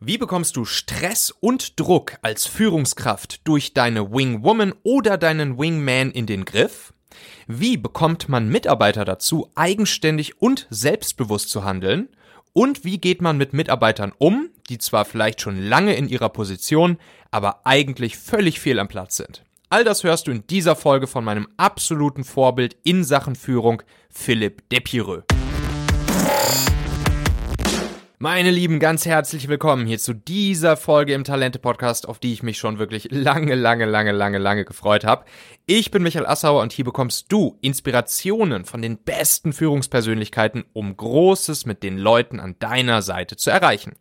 Wie bekommst du Stress und Druck als Führungskraft durch deine Wingwoman oder deinen Wingman in den Griff? Wie bekommt man Mitarbeiter dazu, eigenständig und selbstbewusst zu handeln? Und wie geht man mit Mitarbeitern um, die zwar vielleicht schon lange in ihrer Position, aber eigentlich völlig fehl am Platz sind? All das hörst du in dieser Folge von meinem absoluten Vorbild in Sachen Führung, Philipp Depireux. Meine Lieben, ganz herzlich willkommen hier zu dieser Folge im Talente Podcast, auf die ich mich schon wirklich lange, lange, lange, lange, lange gefreut habe. Ich bin Michael Assauer und hier bekommst du Inspirationen von den besten Führungspersönlichkeiten, um Großes mit den Leuten an deiner Seite zu erreichen.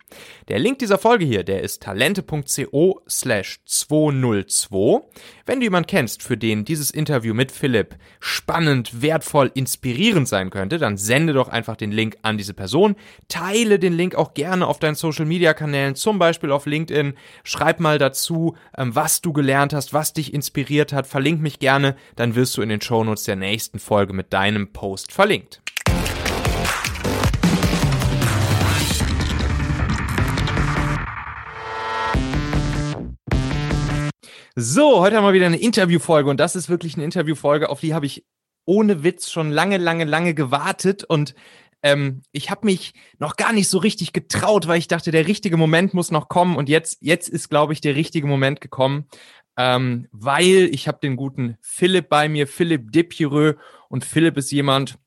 Der Link dieser Folge hier, der ist talente.co slash 202. Wenn du jemanden kennst, für den dieses Interview mit Philipp spannend, wertvoll, inspirierend sein könnte, dann sende doch einfach den Link an diese Person, teile den Link auch gerne auf deinen Social Media Kanälen, zum Beispiel auf LinkedIn, schreib mal dazu, ähm, was du gelernt hast, was dich inspiriert hat, verlink mich gerne, dann wirst du in den Shownotes der nächsten Folge mit deinem Post verlinkt. So, heute haben wir wieder eine Interviewfolge und das ist wirklich eine Interviewfolge, auf die habe ich ohne Witz schon lange, lange, lange gewartet und ähm, ich habe mich noch gar nicht so richtig getraut, weil ich dachte, der richtige Moment muss noch kommen und jetzt, jetzt ist, glaube ich, der richtige Moment gekommen ähm, weil ich habe den guten Philipp bei mir, Philipp Depireux. Und Philipp ist jemand,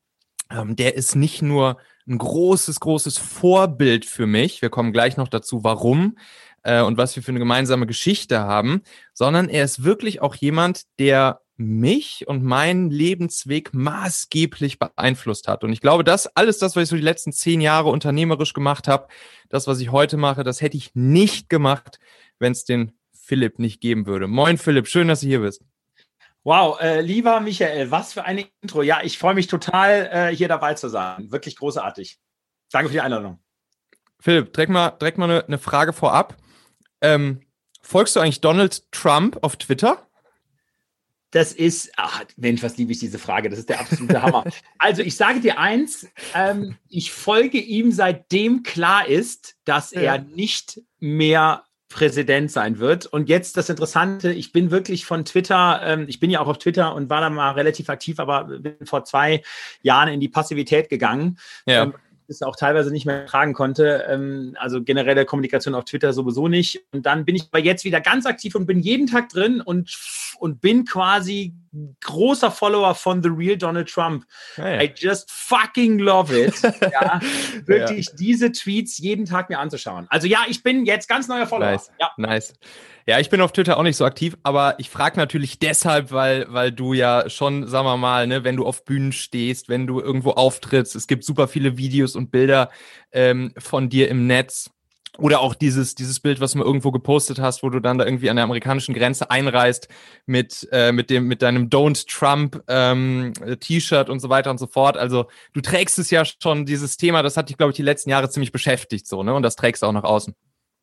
ähm, der ist nicht nur ein großes, großes Vorbild für mich. Wir kommen gleich noch dazu, warum äh, und was wir für eine gemeinsame Geschichte haben, sondern er ist wirklich auch jemand, der mich und meinen Lebensweg maßgeblich beeinflusst hat. Und ich glaube, das alles das, was ich so die letzten zehn Jahre unternehmerisch gemacht habe, das, was ich heute mache, das hätte ich nicht gemacht, wenn es den Philipp nicht geben würde. Moin Philipp, schön, dass du hier bist. Wow, äh, lieber Michael, was für eine Intro. Ja, ich freue mich total, äh, hier dabei zu sein. Wirklich großartig. Danke für die Einladung. Philipp, direkt mal, direkt mal eine, eine Frage vorab. Ähm, folgst du eigentlich Donald Trump auf Twitter? Das ist, ach Mensch, was liebe ich diese Frage, das ist der absolute Hammer. Also ich sage dir eins, ähm, ich folge ihm, seitdem klar ist, dass er nicht mehr Präsident sein wird. Und jetzt das Interessante, ich bin wirklich von Twitter, ähm, ich bin ja auch auf Twitter und war da mal relativ aktiv, aber bin vor zwei Jahren in die Passivität gegangen. Ja. Ähm, es auch teilweise nicht mehr tragen konnte. Ähm, also generelle Kommunikation auf Twitter sowieso nicht. Und dann bin ich aber jetzt wieder ganz aktiv und bin jeden Tag drin und, und bin quasi großer Follower von The Real Donald Trump. Hey. I just fucking love it. ja, wirklich ja. diese Tweets jeden Tag mir anzuschauen. Also ja, ich bin jetzt ganz neuer Follower. Nice. Ja. nice. Ja, ich bin auf Twitter auch nicht so aktiv, aber ich frage natürlich deshalb, weil, weil du ja schon, sagen wir mal, ne, wenn du auf Bühnen stehst, wenn du irgendwo auftrittst, es gibt super viele Videos und Bilder ähm, von dir im Netz. Oder auch dieses, dieses Bild, was du irgendwo gepostet hast, wo du dann da irgendwie an der amerikanischen Grenze einreist mit, äh, mit, dem, mit deinem Don't Trump ähm, T-Shirt und so weiter und so fort. Also du trägst es ja schon, dieses Thema, das hat dich, glaube ich, die letzten Jahre ziemlich beschäftigt, so, ne? Und das trägst du auch nach außen.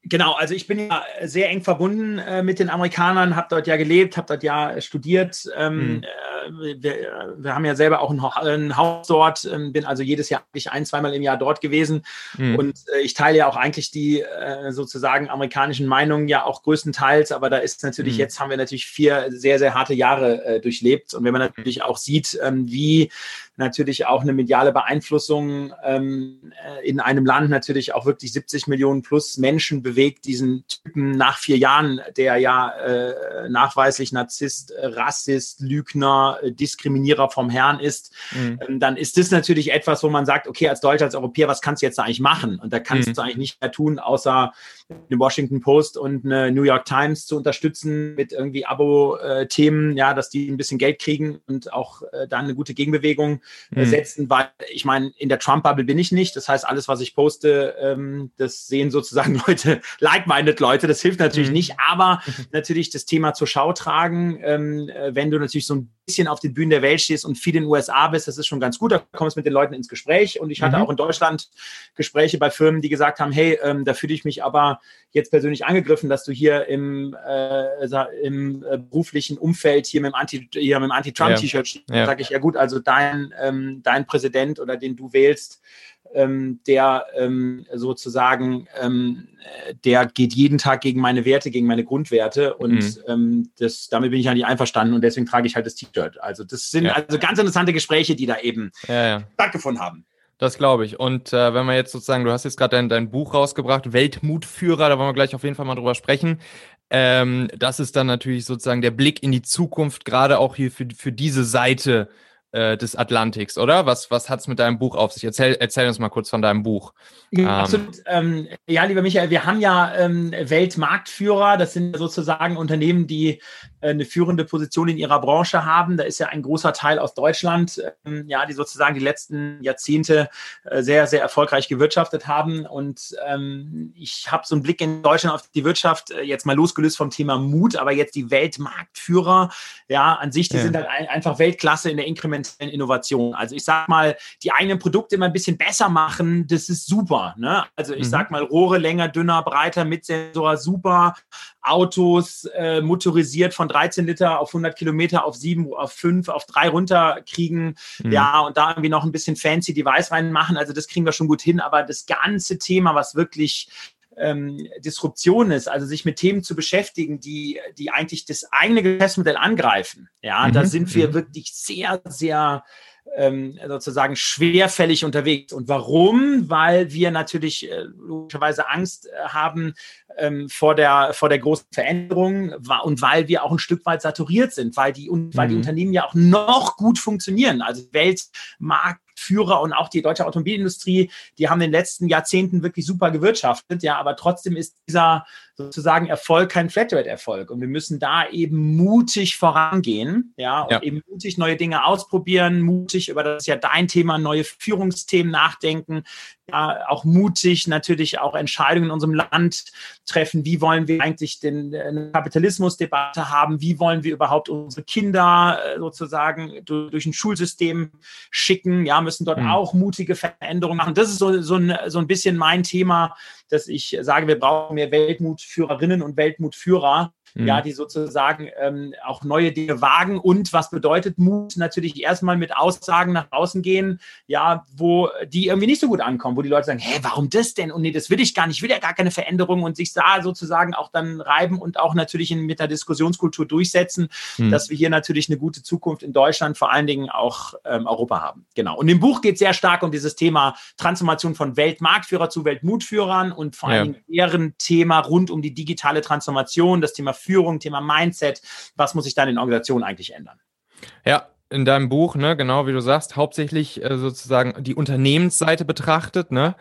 Genau, also ich bin ja sehr eng verbunden äh, mit den Amerikanern, habe dort ja gelebt, habe dort ja studiert. Ähm, mhm. äh, wir, wir, haben ja selber auch ein, ein Haus dort, ähm, bin also jedes Jahr eigentlich ein, zweimal im Jahr dort gewesen. Mhm. Und äh, ich teile ja auch eigentlich die äh, sozusagen amerikanischen Meinungen ja auch größtenteils, aber da ist natürlich, mhm. jetzt haben wir natürlich vier sehr, sehr harte Jahre äh, durchlebt. Und wenn man natürlich auch sieht, ähm, wie natürlich auch eine mediale Beeinflussung ähm, äh, in einem Land natürlich auch wirklich 70 Millionen plus Menschen bewegt, diesen Typen nach vier Jahren, der ja äh, nachweislich Narzisst, Rassist, Lügner, äh, Diskriminierer vom Herrn ist, mhm. ähm, dann ist das natürlich etwas, wo man sagt, okay, als Deutscher, als Europäer, was kannst du jetzt da eigentlich machen? Und da kannst mhm. du eigentlich nicht mehr tun, außer eine Washington Post und eine New York Times zu unterstützen mit irgendwie Abo-Themen, ja, dass die ein bisschen Geld kriegen und auch äh, dann eine gute Gegenbewegung mhm. setzen, weil ich meine, in der Trump-Bubble bin ich nicht. Das heißt, alles, was ich poste, ähm, das sehen sozusagen Leute, like-minded Leute. Das hilft natürlich mhm. nicht, aber natürlich das Thema zur Schau tragen, ähm, äh, wenn du natürlich so ein bisschen auf den Bühnen der Welt stehst und viel in den USA bist, das ist schon ganz gut. Da kommst du mit den Leuten ins Gespräch. Und ich hatte mhm. auch in Deutschland Gespräche bei Firmen, die gesagt haben, hey, ähm, da fühle ich mich aber jetzt persönlich angegriffen, dass du hier im, äh, im äh, beruflichen Umfeld hier mit dem Anti, Anti-Trump-T-Shirt ja. stehst. Ja. Da sage ich, ja gut, also dein, ähm, dein Präsident oder den du wählst, ähm, der ähm, sozusagen, ähm, der geht jeden Tag gegen meine Werte, gegen meine Grundwerte und mhm. Ähm, das, damit bin ich ja nicht einverstanden und deswegen trage ich halt das T-Shirt. Also das sind ja. also ganz interessante Gespräche, die da eben ja, ja. stattgefunden haben. Das glaube ich. Und äh, wenn man jetzt sozusagen, du hast jetzt gerade dein, dein Buch rausgebracht, Weltmutführer, da wollen wir gleich auf jeden Fall mal drüber sprechen. Ähm, das ist dann natürlich sozusagen der Blick in die Zukunft, gerade auch hier für, für diese Seite äh, des Atlantiks, oder? Was, was hat es mit deinem Buch auf sich? Erzähl, erzähl uns mal kurz von deinem Buch. Ja, ähm, absolut. Ähm, ja, lieber Michael, wir haben ja ähm, Weltmarktführer. Das sind sozusagen Unternehmen, die äh, eine führende Position in ihrer Branche haben. Da ist ja ein großer Teil aus Deutschland, ähm, ja, die sozusagen die letzten Jahrzehnte äh, sehr, sehr erfolgreich gewirtschaftet haben. Und ähm, ich habe so einen Blick in Deutschland auf die Wirtschaft, äh, jetzt mal losgelöst vom Thema Mut, aber jetzt die Weltmarktführer, ja, an sich, die ja. sind halt ein, einfach Weltklasse in der Inkrementalen inkrementellen Innovation. Also ich sage mal, die eigenen Produkte immer ein bisschen besser machen, das ist super. Ne? Also ich mhm. sage mal, Rohre länger, dünner, breiter, mit Sensor, super. Autos äh, motorisiert von 13 Liter auf 100 Kilometer auf 7, auf 5, auf 3 runterkriegen. Mhm. Ja, und da irgendwie noch ein bisschen fancy Device reinmachen. Also das kriegen wir schon gut hin. Aber das ganze Thema, was wirklich ähm, Disruption ist, also sich mit Themen zu beschäftigen, die, die eigentlich das eigene Geschäftsmodell angreifen. Ja, mhm. da sind wir mhm. wirklich sehr, sehr ähm, sozusagen schwerfällig unterwegs. Und warum? Weil wir natürlich äh, logischerweise Angst äh, haben ähm, vor, der, vor der großen Veränderung und weil wir auch ein Stück weit saturiert sind, weil die, und, weil die mhm. Unternehmen ja auch noch gut funktionieren. Also Weltmarkt Führer und auch die deutsche Automobilindustrie, die haben in den letzten Jahrzehnten wirklich super gewirtschaftet, ja, aber trotzdem ist dieser sozusagen Erfolg kein Flatrate-Erfolg und wir müssen da eben mutig vorangehen, ja, und ja. eben mutig neue Dinge ausprobieren, mutig über das ist ja dein Thema, neue Führungsthemen nachdenken, ja, auch mutig natürlich auch Entscheidungen in unserem Land treffen. Wie wollen wir eigentlich den eine Kapitalismusdebatte haben? Wie wollen wir überhaupt unsere Kinder äh, sozusagen durch, durch ein Schulsystem schicken? Ja, müssen dort mhm. auch mutige Veränderungen machen. Das ist so, so, ein, so ein bisschen mein Thema, dass ich sage, wir brauchen mehr Weltmutführerinnen und Weltmutführer, mhm. ja, die sozusagen ähm, auch neue Dinge wagen. Und was bedeutet Mut? Natürlich erstmal mit Aussagen nach außen gehen, ja, wo die irgendwie nicht so gut ankommen, wo die Leute sagen, hä, warum das denn? Und nee, das will ich gar nicht, ich will ja gar keine Veränderung und sich da sozusagen auch dann reiben und auch natürlich in, mit der Diskussionskultur durchsetzen, mhm. dass wir hier natürlich eine gute Zukunft in Deutschland, vor allen Dingen auch ähm, Europa haben. Genau. Und im Buch geht es sehr stark um dieses Thema Transformation von Weltmarktführer zu Weltmutführern und vor allem ja. deren Thema rund um die digitale Transformation, das Thema Führung, Thema Mindset. Was muss sich da in Organisationen eigentlich ändern? Ja, in deinem Buch, ne, genau wie du sagst, hauptsächlich äh, sozusagen die Unternehmensseite betrachtet, ne?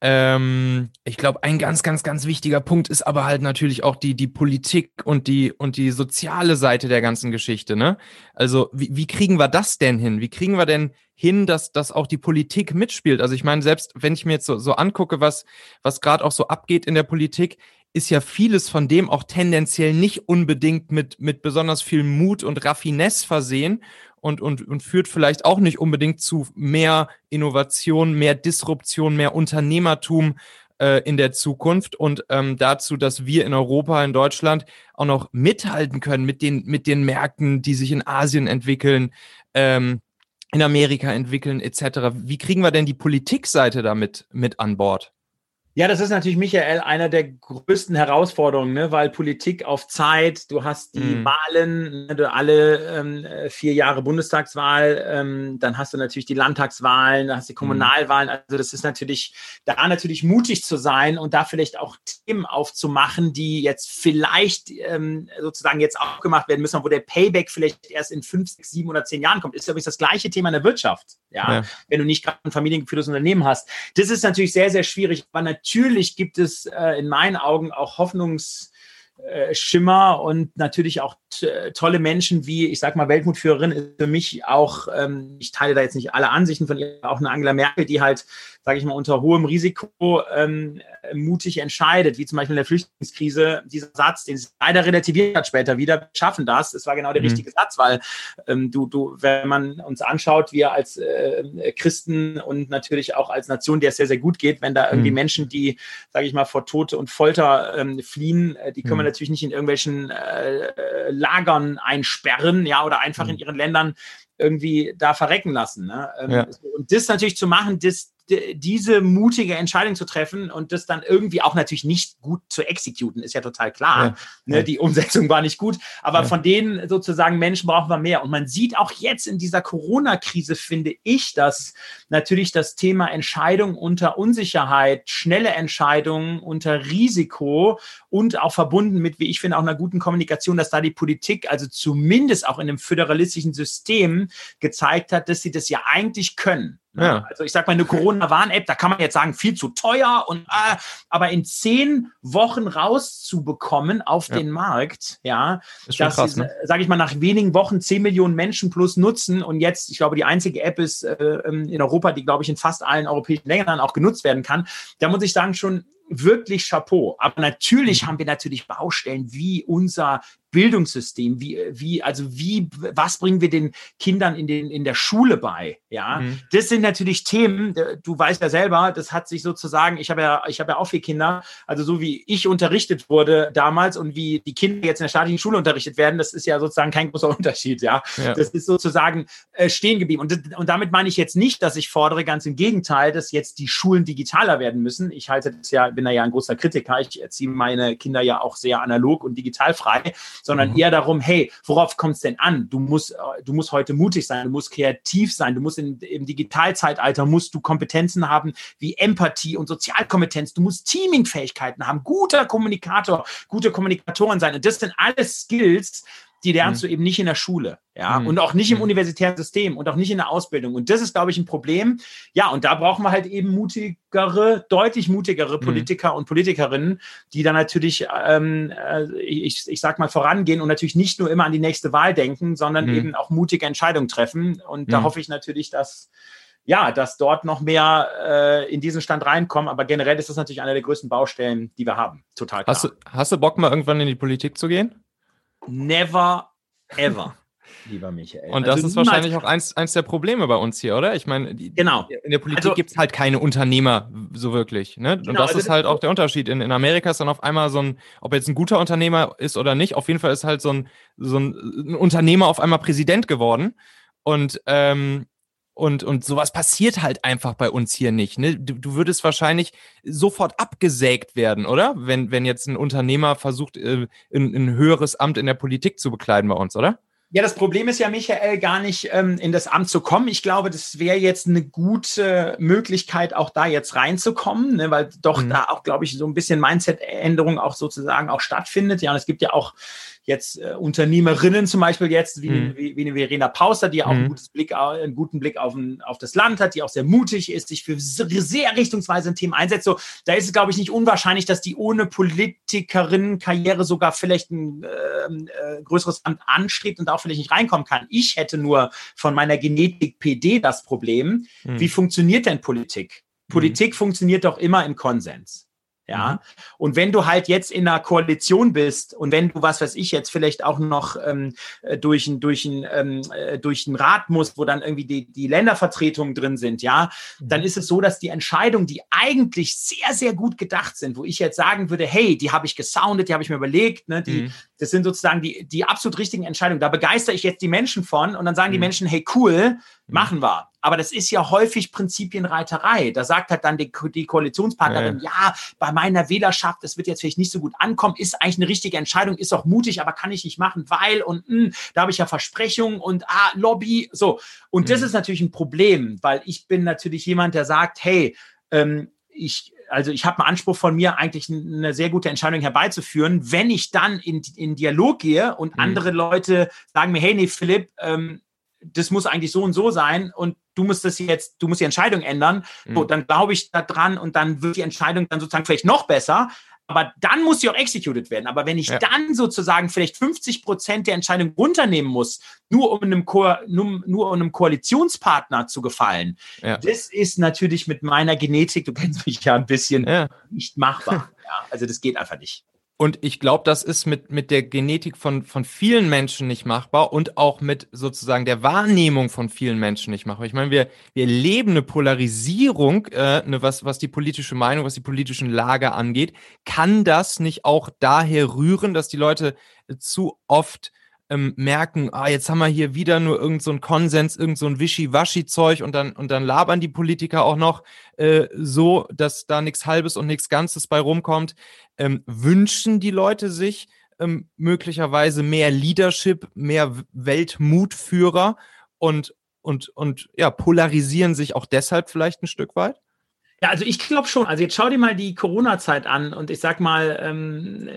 Ähm, ich glaube, ein ganz, ganz, ganz wichtiger Punkt ist aber halt natürlich auch die, die Politik und die, und die soziale Seite der ganzen Geschichte, ne? Also, wie, wie kriegen wir das denn hin? Wie kriegen wir denn hin, dass, dass auch die Politik mitspielt? Also, ich meine, selbst wenn ich mir jetzt so, so angucke, was, was gerade auch so abgeht in der Politik, ist ja vieles von dem auch tendenziell nicht unbedingt mit, mit besonders viel Mut und Raffinesse versehen und, und, und führt vielleicht auch nicht unbedingt zu mehr Innovation, mehr Disruption, mehr Unternehmertum äh, in der Zukunft und ähm, dazu, dass wir in Europa, in Deutschland auch noch mithalten können mit den, mit den Märkten, die sich in Asien entwickeln, ähm, in Amerika entwickeln, etc. Wie kriegen wir denn die Politikseite damit mit an Bord? Ja, das ist natürlich, Michael, einer der größten Herausforderungen, ne? weil Politik auf Zeit, du hast die mm. Wahlen, ne? du alle ähm, vier Jahre Bundestagswahl, ähm, dann hast du natürlich die Landtagswahlen, dann hast du die mhm. Kommunalwahlen. Also das ist natürlich, da natürlich mutig zu sein und da vielleicht auch Themen aufzumachen, die jetzt vielleicht ähm, sozusagen jetzt aufgemacht werden müssen, wo der Payback vielleicht erst in fünf, sechs, sieben oder zehn Jahren kommt. Ist übrigens das gleiche Thema in der Wirtschaft, ja, ja. wenn du nicht gerade ein familiengeführtes Unternehmen hast. Das ist natürlich sehr, sehr schwierig, aber natürlich natürlich gibt es äh, in meinen Augen auch Hoffnungsschimmer und natürlich auch tolle Menschen wie, ich sag mal, Weltmutführerin ist für mich auch, ähm, ich teile da jetzt nicht alle Ansichten von ihr, auch eine Angela Merkel, die halt sage ich mal, unter hohem Risiko ähm, mutig entscheidet, wie zum Beispiel in der Flüchtlingskrise, dieser Satz, den sie leider relativiert hat später wieder, schaffen das. Das war genau der mhm. richtige Satz, weil ähm, du, du, wenn man uns anschaut, wir als äh, Christen und natürlich auch als Nation, der es sehr, sehr gut geht, wenn da irgendwie mhm. Menschen, die, sage ich mal, vor Tod und Folter ähm, fliehen, äh, die können mhm. wir natürlich nicht in irgendwelchen äh, Lagern einsperren, ja, oder einfach in mhm. ihren Ländern irgendwie da verrecken lassen. Ne? Ähm, ja. Und das natürlich zu machen, das diese mutige Entscheidung zu treffen und das dann irgendwie auch natürlich nicht gut zu exekuten, ist ja total klar. Ja. Ne, die Umsetzung war nicht gut, aber ja. von denen sozusagen Menschen brauchen wir mehr. Und man sieht auch jetzt in dieser Corona-Krise, finde ich, dass natürlich das Thema Entscheidung unter Unsicherheit, schnelle Entscheidungen unter Risiko und auch verbunden mit, wie ich finde, auch einer guten Kommunikation, dass da die Politik, also zumindest auch in einem föderalistischen System, gezeigt hat, dass sie das ja eigentlich können. Ne? Ja. Also ich sag mal, eine Corona-Warn-App, da kann man jetzt sagen, viel zu teuer und äh, aber in zehn Wochen rauszubekommen auf ja. den Markt, ja, ist das krass, ne? sage ich mal, nach wenigen Wochen zehn Millionen Menschen plus nutzen und jetzt, ich glaube, die einzige App ist äh, ähm, in Europa, die, glaube ich, in fast allen europäischen Ländern auch genutzt werden kann. Da muss ich sagen, schon wirklich Chapeau. Aber natürlich mhm. haben wir natürlich Baustellen wie unser Bildungssystem, wie, wie, also wie, was bringen wir den Kindern in, den, in der Schule bei? Ja, mhm. das sind natürlich Themen, du weißt ja selber, das hat sich sozusagen, ich habe ja, ich habe ja auch vier Kinder, also so wie ich unterrichtet wurde damals und wie die Kinder jetzt in der staatlichen Schule unterrichtet werden, das ist ja sozusagen kein großer Unterschied, ja. ja. Das ist sozusagen äh, stehen geblieben. Und, und damit meine ich jetzt nicht, dass ich fordere, ganz im Gegenteil, dass jetzt die Schulen digitaler werden müssen. Ich halte das ja, bin da ja ein großer Kritiker. Ich erziehe meine Kinder ja auch sehr analog und digital frei sondern mhm. eher darum, hey, worauf kommt es denn an? Du musst, äh, du musst heute mutig sein, du musst kreativ sein, du musst in, im Digitalzeitalter musst du Kompetenzen haben wie Empathie und Sozialkompetenz, du musst Teamingfähigkeiten haben, guter Kommunikator, gute Kommunikatoren sein. Und das sind alles Skills, die lernst mhm. du eben nicht in der Schule, ja, mhm. und auch nicht im mhm. universitären System und auch nicht in der Ausbildung. Und das ist, glaube ich, ein Problem. Ja, und da brauchen wir halt eben mutigere, deutlich mutigere mhm. Politiker und Politikerinnen, die dann natürlich, ähm, äh, ich, ich sag mal, vorangehen und natürlich nicht nur immer an die nächste Wahl denken, sondern mhm. eben auch mutige Entscheidungen treffen. Und da mhm. hoffe ich natürlich, dass ja, dass dort noch mehr äh, in diesen Stand reinkommen. Aber generell ist das natürlich eine der größten Baustellen, die wir haben. Total klar. Hast du, hast du Bock, mal irgendwann in die Politik zu gehen? Never ever. lieber Michael. Und das also ist wahrscheinlich auch eins, eins der Probleme bei uns hier, oder? Ich meine, genau. in der Politik also, gibt es halt keine Unternehmer so wirklich. Ne? Genau, und das also ist halt auch der Unterschied. In, in Amerika ist dann auf einmal so ein, ob jetzt ein guter Unternehmer ist oder nicht, auf jeden Fall ist halt so ein, so ein, ein Unternehmer auf einmal Präsident geworden. Und ähm, und, und sowas passiert halt einfach bei uns hier nicht. Ne? Du, du würdest wahrscheinlich sofort abgesägt werden, oder? Wenn, wenn jetzt ein Unternehmer versucht, äh, ein, ein höheres Amt in der Politik zu bekleiden bei uns, oder? Ja, das Problem ist ja, Michael, gar nicht ähm, in das Amt zu kommen. Ich glaube, das wäre jetzt eine gute Möglichkeit, auch da jetzt reinzukommen, ne, weil doch mhm. da auch, glaube ich, so ein bisschen Mindset-Änderung auch sozusagen auch stattfindet. Ja, und es gibt ja auch jetzt äh, Unternehmerinnen zum Beispiel jetzt, wie, mhm. wie, wie eine Verena Pauster, die auch mhm. einen, gutes Blick, einen guten Blick auf, ein, auf das Land hat, die auch sehr mutig ist, sich für sehr richtungsweisende Themen einsetzt. So, da ist es, glaube ich, nicht unwahrscheinlich, dass die ohne Politikerinnenkarriere sogar vielleicht ein ähm, äh, größeres Amt anstrebt und da auch vielleicht nicht reinkommen kann. Ich hätte nur von meiner Genetik PD das Problem. Mhm. Wie funktioniert denn Politik? Politik mhm. funktioniert doch immer im Konsens. Ja. Mhm. Und wenn du halt jetzt in einer Koalition bist und wenn du, was weiß ich, jetzt vielleicht auch noch ähm, äh, durch ein, durch ein, ähm, äh, durch einen Rat musst, wo dann irgendwie die, die Ländervertretungen drin sind, ja, mhm. dann ist es so, dass die Entscheidungen, die eigentlich sehr, sehr gut gedacht sind, wo ich jetzt sagen würde, hey, die habe ich gesoundet, die habe ich mir überlegt, ne, die, mhm. das sind sozusagen die, die absolut richtigen Entscheidungen. Da begeister ich jetzt die Menschen von und dann sagen die mhm. Menschen, hey, cool, Mhm. machen wir. Aber das ist ja häufig Prinzipienreiterei. Da sagt halt dann die, die Koalitionspartnerin, ja. ja, bei meiner Wählerschaft, das wird jetzt vielleicht nicht so gut ankommen, ist eigentlich eine richtige Entscheidung, ist auch mutig, aber kann ich nicht machen, weil und mh, hm, da habe ich ja Versprechungen und ah, Lobby, so. Und mhm. das ist natürlich ein Problem, weil ich bin natürlich jemand, der sagt, hey, ähm, ich, also ich habe einen Anspruch von mir, eigentlich eine sehr gute Entscheidung herbeizuführen. Wenn ich dann in, in Dialog gehe und mhm. andere Leute sagen mir, hey, nee, Philipp, ähm, das muss eigentlich so und so sein und du musst das jetzt, du musst die Entscheidung ändern, mhm. so, dann glaube ich da dran und dann wird die Entscheidung dann sozusagen vielleicht noch besser, aber dann muss sie auch executed werden. Aber wenn ich ja. dann sozusagen vielleicht 50 Prozent der Entscheidung runternehmen muss, nur um einem, Ko nur, nur, um einem Koalitionspartner zu gefallen, ja. das ist natürlich mit meiner Genetik, du kennst mich ja ein bisschen, ja. nicht machbar. also das geht einfach nicht. Und ich glaube, das ist mit, mit der Genetik von, von vielen Menschen nicht machbar und auch mit sozusagen der Wahrnehmung von vielen Menschen nicht machbar. Ich meine, wir, wir leben eine Polarisierung, äh, ne, was, was die politische Meinung, was die politischen Lager angeht. Kann das nicht auch daher rühren, dass die Leute zu oft ähm, merken, ah, jetzt haben wir hier wieder nur irgend so Konsens, irgend so ein Wischi-Waschi-Zeug und dann, und dann labern die Politiker auch noch äh, so, dass da nichts Halbes und nichts Ganzes bei rumkommt. Ähm, wünschen die Leute sich ähm, möglicherweise mehr Leadership, mehr Weltmutführer und, und, und ja, polarisieren sich auch deshalb vielleicht ein Stück weit? Ja, also ich glaube schon. Also jetzt schau dir mal die Corona-Zeit an und ich sag mal, ähm,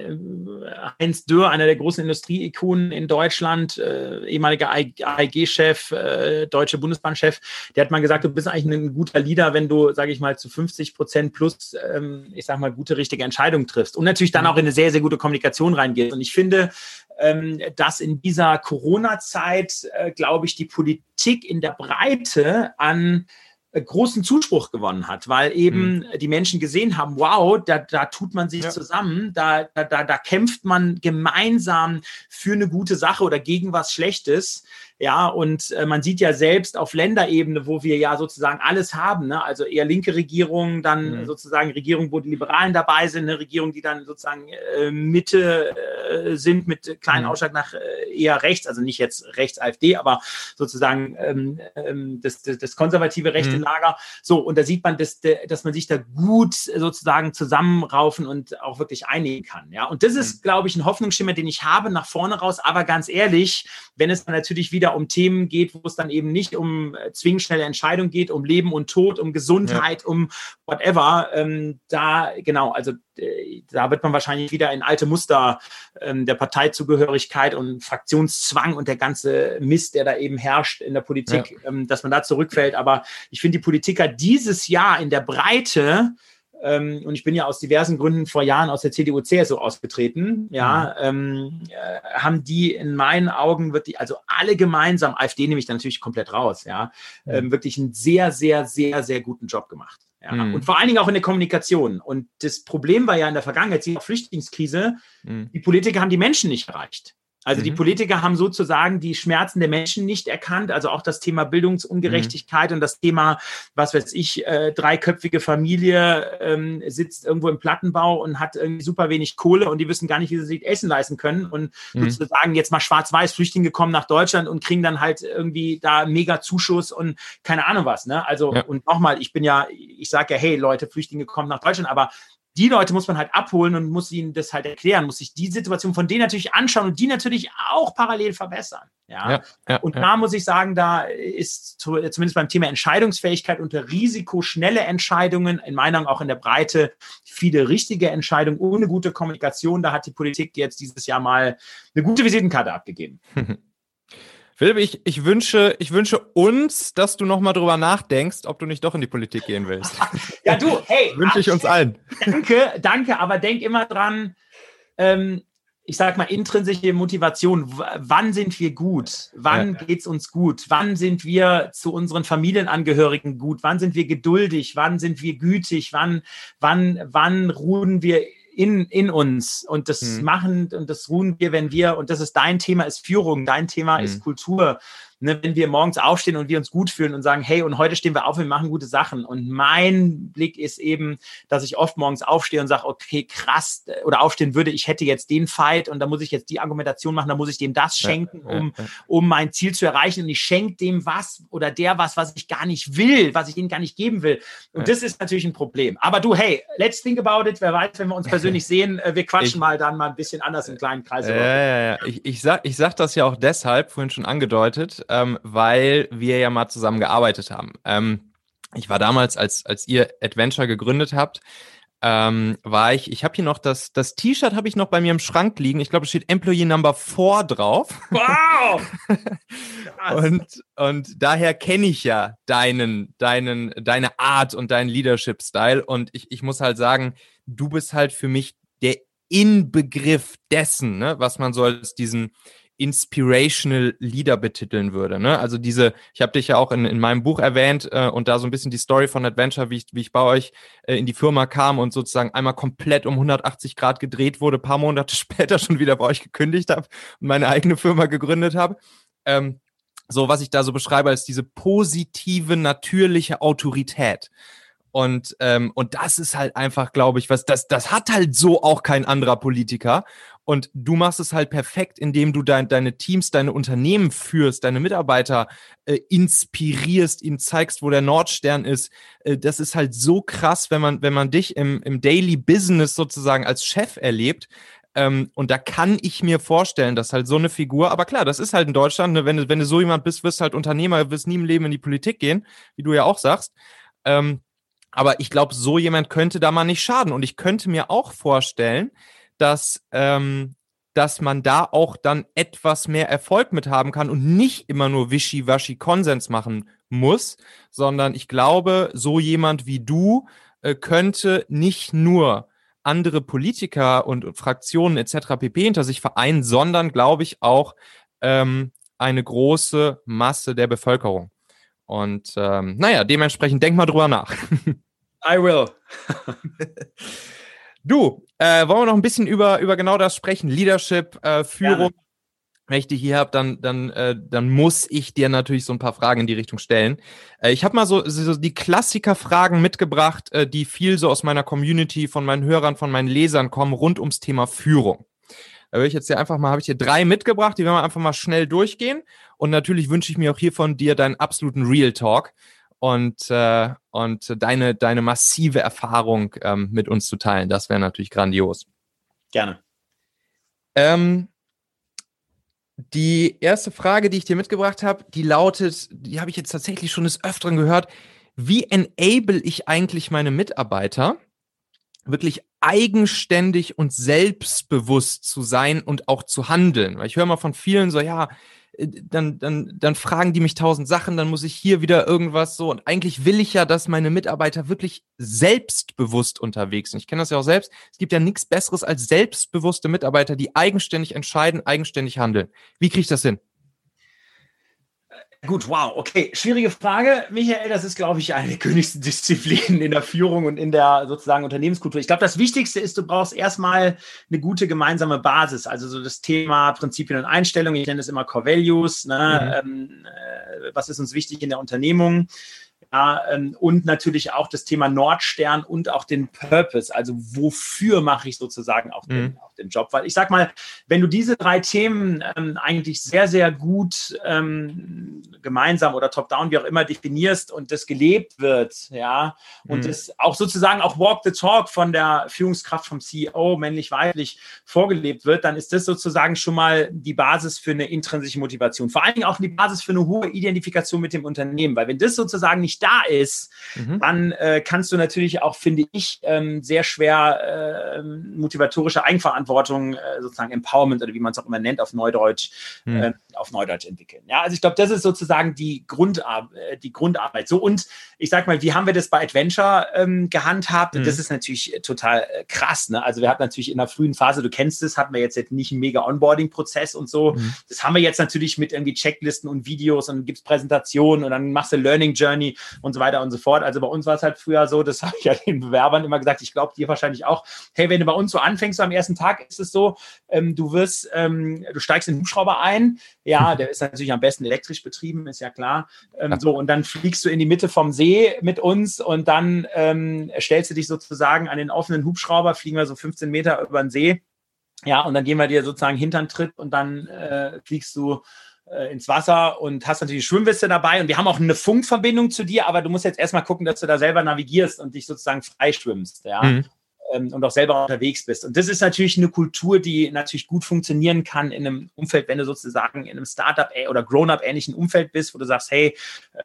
äh, Heinz Dürr, einer der großen Industrieikonen in Deutschland, äh, ehemaliger AEG-Chef, äh, deutsche Bundesbahnchef, der hat mal gesagt, du bist eigentlich ein guter Leader, wenn du, sage ich mal, zu 50 Prozent plus, ähm, ich sag mal, gute, richtige Entscheidungen triffst und natürlich dann mhm. auch in eine sehr, sehr gute Kommunikation reingehst. Und ich finde, ähm, dass in dieser Corona-Zeit, äh, glaube ich, die Politik in der Breite an großen Zuspruch gewonnen hat, weil eben mhm. die Menschen gesehen haben, wow, da, da tut man sich ja. zusammen, da, da, da kämpft man gemeinsam für eine gute Sache oder gegen was Schlechtes. Ja, und äh, man sieht ja selbst auf Länderebene, wo wir ja sozusagen alles haben, ne? also eher linke Regierungen, dann mhm. sozusagen Regierungen, wo die Liberalen dabei sind, eine Regierung, die dann sozusagen äh, Mitte äh, sind mit kleinen mhm. Ausschlag nach äh, eher rechts, also nicht jetzt rechts AfD, aber sozusagen ähm, ähm, das, das, das konservative rechte mhm. Lager. So, und da sieht man, dass, dass man sich da gut sozusagen zusammenraufen und auch wirklich einigen kann. Ja, und das ist, mhm. glaube ich, ein Hoffnungsschimmer, den ich habe nach vorne raus. Aber ganz ehrlich, wenn es dann natürlich wieder um Themen geht, wo es dann eben nicht um äh, zwingend schnelle Entscheidungen geht, um Leben und Tod, um Gesundheit, ja. um whatever. Ähm, da, genau, also äh, da wird man wahrscheinlich wieder in alte Muster ähm, der Parteizugehörigkeit und Fraktionszwang und der ganze Mist, der da eben herrscht in der Politik, ja. ähm, dass man da zurückfällt. Aber ich finde die Politiker dieses Jahr in der Breite ähm, und ich bin ja aus diversen Gründen vor Jahren aus der CDU, CSU ausgetreten, ja, mhm. ähm, äh, haben die in meinen Augen wirklich, also alle gemeinsam, AfD nehme ich da natürlich komplett raus, ja, mhm. ähm, wirklich einen sehr, sehr, sehr, sehr guten Job gemacht. Ja, mhm. Und vor allen Dingen auch in der Kommunikation. Und das Problem war ja in der Vergangenheit, die Flüchtlingskrise, mhm. die Politiker haben die Menschen nicht erreicht. Also mhm. die Politiker haben sozusagen die Schmerzen der Menschen nicht erkannt, also auch das Thema Bildungsungerechtigkeit mhm. und das Thema, was weiß ich, äh, dreiköpfige Familie ähm, sitzt irgendwo im Plattenbau und hat irgendwie super wenig Kohle und die wissen gar nicht, wie sie sich Essen leisten können und mhm. sozusagen jetzt mal schwarz-weiß Flüchtlinge kommen nach Deutschland und kriegen dann halt irgendwie da mega Zuschuss und keine Ahnung was. Ne? Also ja. und nochmal, ich bin ja, ich sage ja, hey Leute, Flüchtlinge kommen nach Deutschland, aber die Leute muss man halt abholen und muss ihnen das halt erklären, muss sich die Situation von denen natürlich anschauen und die natürlich auch parallel verbessern. Ja, ja, ja und ja. da muss ich sagen, da ist zumindest beim Thema Entscheidungsfähigkeit unter Risiko schnelle Entscheidungen, in meiner Meinung auch in der Breite viele richtige Entscheidungen ohne gute Kommunikation. Da hat die Politik jetzt dieses Jahr mal eine gute Visitenkarte abgegeben. Philipp, ich, ich, wünsche, ich wünsche uns, dass du nochmal drüber nachdenkst, ob du nicht doch in die Politik gehen willst. ja, du, hey. wünsche ich uns allen. Danke, danke, aber denk immer dran, ähm, ich sag mal, intrinsische Motivation. W wann sind wir gut? Wann ja. es uns gut? Wann sind wir zu unseren Familienangehörigen gut? Wann sind wir geduldig? Wann sind wir gütig? Wann, wann, wann ruhen wir in, in uns und das mhm. machen und das ruhen wir, wenn wir, und das ist dein Thema, ist Führung, dein Thema mhm. ist Kultur ne, wenn wir morgens aufstehen und wir uns gut fühlen und sagen, hey, und heute stehen wir auf, wir machen gute Sachen. Und mein Blick ist eben, dass ich oft morgens aufstehe und sage, okay, krass, oder aufstehen würde, ich hätte jetzt den Fight und da muss ich jetzt die Argumentation machen, da muss ich dem das schenken, um, um mein Ziel zu erreichen. Und ich schenke dem was oder der was, was ich gar nicht will, was ich ihnen gar nicht geben will. Und das ist natürlich ein Problem. Aber du, hey, let's think about it. Wer weiß, wenn wir uns persönlich sehen, äh, wir quatschen ich, mal dann mal ein bisschen anders im kleinen Kreis. Ja, ja, ja. Ich, ich, sag, ich sag das ja auch deshalb, vorhin schon angedeutet, ähm, weil wir ja mal zusammen gearbeitet haben. Ähm, ich war damals, als, als ihr Adventure gegründet habt, ähm, war ich, ich habe hier noch das, das T-Shirt habe ich noch bei mir im Schrank liegen. Ich glaube, es steht Employee Number 4 drauf. Wow! und, und daher kenne ich ja deinen, deinen, deine Art und deinen Leadership-Style. Und ich, ich muss halt sagen, du bist halt für mich der Inbegriff dessen, ne, was man so als diesen Inspirational Leader betiteln würde. Ne? Also diese, ich habe dich ja auch in, in meinem Buch erwähnt äh, und da so ein bisschen die Story von Adventure, wie ich, wie ich bei euch äh, in die Firma kam und sozusagen einmal komplett um 180 Grad gedreht wurde, paar Monate später schon wieder bei euch gekündigt habe und meine eigene Firma gegründet habe. Ähm, so, was ich da so beschreibe als diese positive, natürliche Autorität. Und, ähm, und das ist halt einfach, glaube ich, was, das, das hat halt so auch kein anderer Politiker. Und du machst es halt perfekt, indem du dein, deine Teams, deine Unternehmen führst, deine Mitarbeiter äh, inspirierst, ihnen zeigst, wo der Nordstern ist. Äh, das ist halt so krass, wenn man, wenn man dich im, im Daily Business sozusagen als Chef erlebt. Ähm, und da kann ich mir vorstellen, dass halt so eine Figur, aber klar, das ist halt in Deutschland, ne, wenn, du, wenn du so jemand bist, wirst halt Unternehmer, wirst nie im Leben in die Politik gehen, wie du ja auch sagst. Ähm, aber ich glaube, so jemand könnte da mal nicht schaden. Und ich könnte mir auch vorstellen, dass, ähm, dass man da auch dann etwas mehr Erfolg mit haben kann und nicht immer nur wischiwaschi Konsens machen muss, sondern ich glaube, so jemand wie du äh, könnte nicht nur andere Politiker und Fraktionen etc. pp. hinter sich vereinen, sondern glaube ich auch ähm, eine große Masse der Bevölkerung. Und ähm, naja, dementsprechend denk mal drüber nach. I will. du, äh, wollen wir noch ein bisschen über, über genau das sprechen? Leadership, äh, Führung. Gerne. Wenn ich dich hier habe, dann, dann, äh, dann muss ich dir natürlich so ein paar Fragen in die Richtung stellen. Äh, ich habe mal so, so die Klassiker-Fragen mitgebracht, äh, die viel so aus meiner Community, von meinen Hörern, von meinen Lesern kommen, rund ums Thema Führung. Da will ich jetzt hier einfach mal, habe ich hier drei mitgebracht, die werden wir einfach mal schnell durchgehen. Und natürlich wünsche ich mir auch hier von dir deinen absoluten Real Talk und, äh, und deine, deine massive Erfahrung ähm, mit uns zu teilen. Das wäre natürlich grandios. Gerne. Ähm, die erste Frage, die ich dir mitgebracht habe, die lautet, die habe ich jetzt tatsächlich schon des Öfteren gehört. Wie enable ich eigentlich meine Mitarbeiter, wirklich eigenständig und selbstbewusst zu sein und auch zu handeln. Weil ich höre mal von vielen so, ja, dann, dann, dann fragen die mich tausend Sachen, dann muss ich hier wieder irgendwas so. Und eigentlich will ich ja, dass meine Mitarbeiter wirklich selbstbewusst unterwegs sind. Ich kenne das ja auch selbst. Es gibt ja nichts Besseres als selbstbewusste Mitarbeiter, die eigenständig entscheiden, eigenständig handeln. Wie kriege ich das hin? Gut, wow, okay. Schwierige Frage, Michael. Das ist, glaube ich, eine der Königsdisziplinen in der Führung und in der sozusagen Unternehmenskultur. Ich glaube, das Wichtigste ist, du brauchst erstmal eine gute gemeinsame Basis. Also so das Thema Prinzipien und Einstellungen. Ich nenne es immer Core Values. Ne? Mhm. Ähm, äh, was ist uns wichtig in der Unternehmung? Ähm, und natürlich auch das Thema Nordstern und auch den Purpose. Also wofür mache ich sozusagen auch den, mhm. auch den Job? Weil ich sag mal, wenn du diese drei Themen ähm, eigentlich sehr, sehr gut ähm, gemeinsam oder top-down, wie auch immer, definierst und das gelebt wird, ja, und mhm. das auch sozusagen auch Walk the Talk von der Führungskraft vom CEO, männlich-weiblich, vorgelebt wird, dann ist das sozusagen schon mal die Basis für eine intrinsische Motivation. Vor allen Dingen auch die Basis für eine hohe Identifikation mit dem Unternehmen, weil wenn das sozusagen nicht da ist, mhm. dann äh, kannst du natürlich auch, finde ich, ähm, sehr schwer äh, motivatorische Eigenverantwortung, äh, sozusagen Empowerment oder wie man es auch immer nennt, auf Neudeutsch, mhm. auf Neudeutsch entwickeln. Ja, also ich glaube, das ist sozusagen die, Grundar äh, die Grundarbeit. So und ich sag mal, wie haben wir das bei Adventure ähm, gehandhabt? Mhm. Das ist natürlich total äh, krass. Ne? Also wir hatten natürlich in der frühen Phase, du kennst es, hatten wir jetzt nicht einen mega Onboarding-Prozess und so. Mhm. Das haben wir jetzt natürlich mit irgendwie Checklisten und Videos und gibt es Präsentationen und dann machst du Learning Journey und so weiter und so fort. Also bei uns war es halt früher so, das habe ich ja den Bewerbern immer gesagt, ich glaube dir wahrscheinlich auch, hey, wenn du bei uns so anfängst, so am ersten Tag ist es so, ähm, du wirst, ähm, du steigst in den Hubschrauber ein, ja, der ist natürlich am besten elektrisch betrieben, ist ja klar. Ähm, so, und dann fliegst du in die Mitte vom See mit uns und dann ähm, stellst du dich sozusagen an den offenen Hubschrauber, fliegen wir so 15 Meter über den See. Ja, und dann gehen wir dir sozusagen Hintern Tritt und dann äh, fliegst du äh, ins Wasser und hast natürlich Schwimmweste dabei und wir haben auch eine Funkverbindung zu dir, aber du musst jetzt erstmal gucken, dass du da selber navigierst und dich sozusagen freischwimmst, ja. Mhm ähm, und auch selber unterwegs bist. Und das ist natürlich eine Kultur, die natürlich gut funktionieren kann in einem Umfeld, wenn du sozusagen in einem Startup oder Grown-up ähnlichen Umfeld bist, wo du sagst, hey,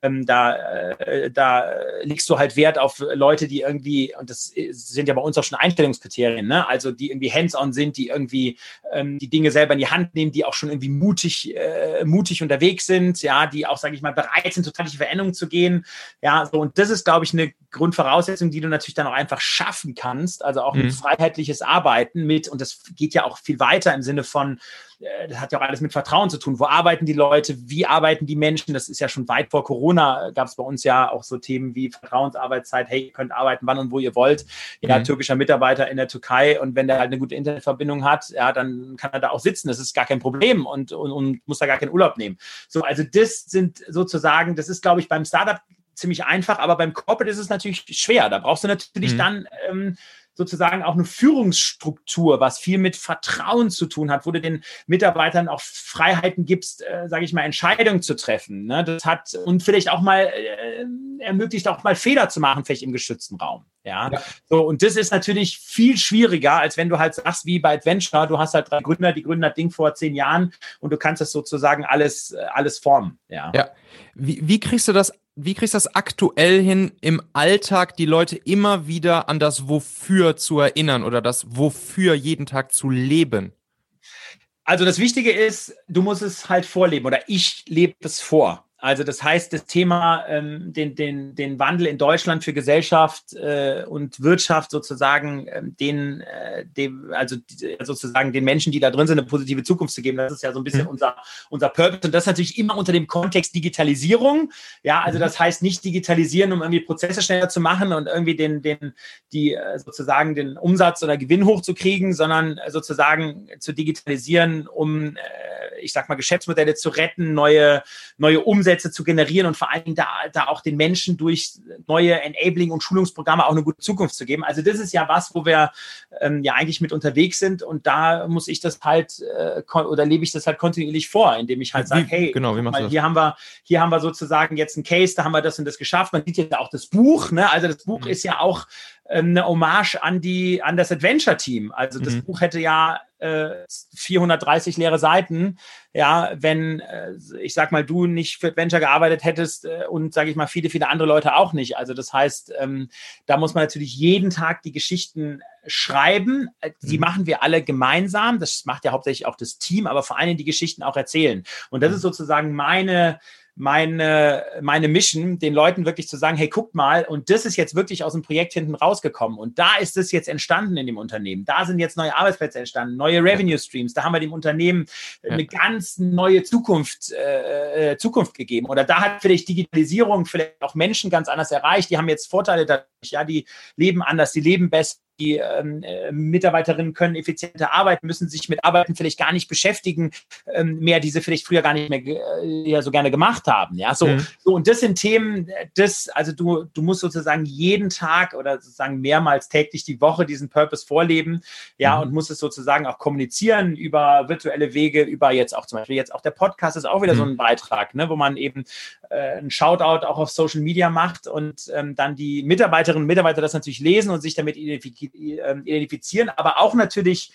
ähm, da, äh, da legst du halt Wert auf Leute, die irgendwie, und das sind ja bei uns auch schon Einstellungskriterien, ne? also die irgendwie hands-on sind, die irgendwie ähm, die Dinge selber in die Hand nehmen, die auch schon irgendwie mutig, äh, mutig unterwegs sind, ja, die auch, sage ich mal, bereit sind, total die Veränderungen zu gehen. Ja, so, und das ist, glaube ich, eine Grundvoraussetzung, die du natürlich dann auch einfach schaffen kannst. Also auch mhm. freiheitliches Arbeiten mit, und das geht ja auch viel weiter im Sinne von, äh, das hat ja auch alles mit Vertrauen zu tun. Wo arbeiten die Leute? Wie arbeiten die Menschen? Das ist ja schon weit vor Corona, gab es bei uns ja auch so Themen wie Vertrauensarbeitszeit. Hey, ihr könnt arbeiten, wann und wo ihr wollt. Ja, mhm. türkischer Mitarbeiter in der Türkei und wenn der halt eine gute Internetverbindung hat, ja, dann kann er da auch sitzen. Das ist gar kein Problem und, und, und muss da gar keinen Urlaub nehmen. So, also das sind sozusagen, das ist, glaube ich, beim Startup ziemlich einfach, aber beim Corporate ist es natürlich schwer. Da brauchst du natürlich mhm. dann ähm, sozusagen auch eine Führungsstruktur, was viel mit Vertrauen zu tun hat, wo du den Mitarbeitern auch Freiheiten gibst, äh, sage ich mal, Entscheidungen zu treffen. Ne? Das hat und vielleicht auch mal äh, ermöglicht auch mal Fehler zu machen, vielleicht im geschützten Raum. Ja? ja? So, und das ist natürlich viel schwieriger, als wenn du halt sagst, wie bei Adventure, du hast halt drei Gründer, die gründen das Ding vor zehn Jahren und du kannst das sozusagen alles, äh, alles formen. Ja. ja. Wie, wie kriegst du das wie kriegst du das aktuell hin, im Alltag die Leute immer wieder an das Wofür zu erinnern oder das Wofür jeden Tag zu leben? Also das Wichtige ist, du musst es halt vorleben oder ich lebe es vor. Also das heißt, das Thema, ähm, den, den, den Wandel in Deutschland für Gesellschaft äh, und Wirtschaft sozusagen, ähm, den, äh, dem, also sozusagen den Menschen, die da drin sind, eine positive Zukunft zu geben, das ist ja so ein bisschen mhm. unser, unser Purpose. Und das natürlich immer unter dem Kontext Digitalisierung. Ja, also mhm. das heißt nicht digitalisieren, um irgendwie Prozesse schneller zu machen und irgendwie den, den, die äh, sozusagen den Umsatz oder Gewinn hochzukriegen, sondern sozusagen zu digitalisieren, um, äh, ich sag mal, Geschäftsmodelle zu retten, neue, neue Umsätze Umsätze zu generieren und vor allen Dingen da, da auch den Menschen durch neue Enabling- und Schulungsprogramme auch eine gute Zukunft zu geben. Also das ist ja was, wo wir ähm, ja eigentlich mit unterwegs sind und da muss ich das halt äh, oder lebe ich das halt kontinuierlich vor, indem ich halt sage, hey, genau, wie mal, hier haben wir hier haben wir sozusagen jetzt ein Case, da haben wir das und das geschafft. Man sieht ja auch das Buch, ne? Also das Buch mhm. ist ja auch ähm, eine Hommage an die an das Adventure Team. Also das mhm. Buch hätte ja äh, 430 leere Seiten. Ja, wenn äh, ich sag mal du nicht für Adventure gearbeitet hättest äh, und sage ich mal viele viele andere Leute auch nicht. Also das heißt, ähm, da muss man natürlich jeden Tag die Geschichten schreiben. Äh, die mhm. machen wir alle gemeinsam. Das macht ja hauptsächlich auch das Team, aber vor allem die Geschichten auch erzählen. Und das mhm. ist sozusagen meine meine, meine Mission, den Leuten wirklich zu sagen, hey, guckt mal, und das ist jetzt wirklich aus dem Projekt hinten rausgekommen. Und da ist es jetzt entstanden in dem Unternehmen. Da sind jetzt neue Arbeitsplätze entstanden, neue Revenue Streams. Da haben wir dem Unternehmen eine ganz neue Zukunft, äh, äh, Zukunft gegeben. Oder da hat vielleicht Digitalisierung vielleicht auch Menschen ganz anders erreicht. Die haben jetzt Vorteile dadurch, ja, die leben anders, die leben besser die ähm, äh, Mitarbeiterinnen können effizienter arbeiten, müssen sich mit Arbeiten vielleicht gar nicht beschäftigen, ähm, mehr, die sie vielleicht früher gar nicht mehr äh, ja, so gerne gemacht haben. Ja, so, mhm. so und das sind Themen, das, also du, du musst sozusagen jeden Tag oder sozusagen mehrmals täglich die Woche diesen Purpose vorleben, ja, mhm. und musst es sozusagen auch kommunizieren über virtuelle Wege, über jetzt auch zum Beispiel jetzt auch der Podcast ist auch wieder mhm. so ein Beitrag, ne, wo man eben äh, ein Shoutout auch auf Social Media macht und ähm, dann die Mitarbeiterinnen und Mitarbeiter das natürlich lesen und sich damit identifizieren identifizieren, aber auch natürlich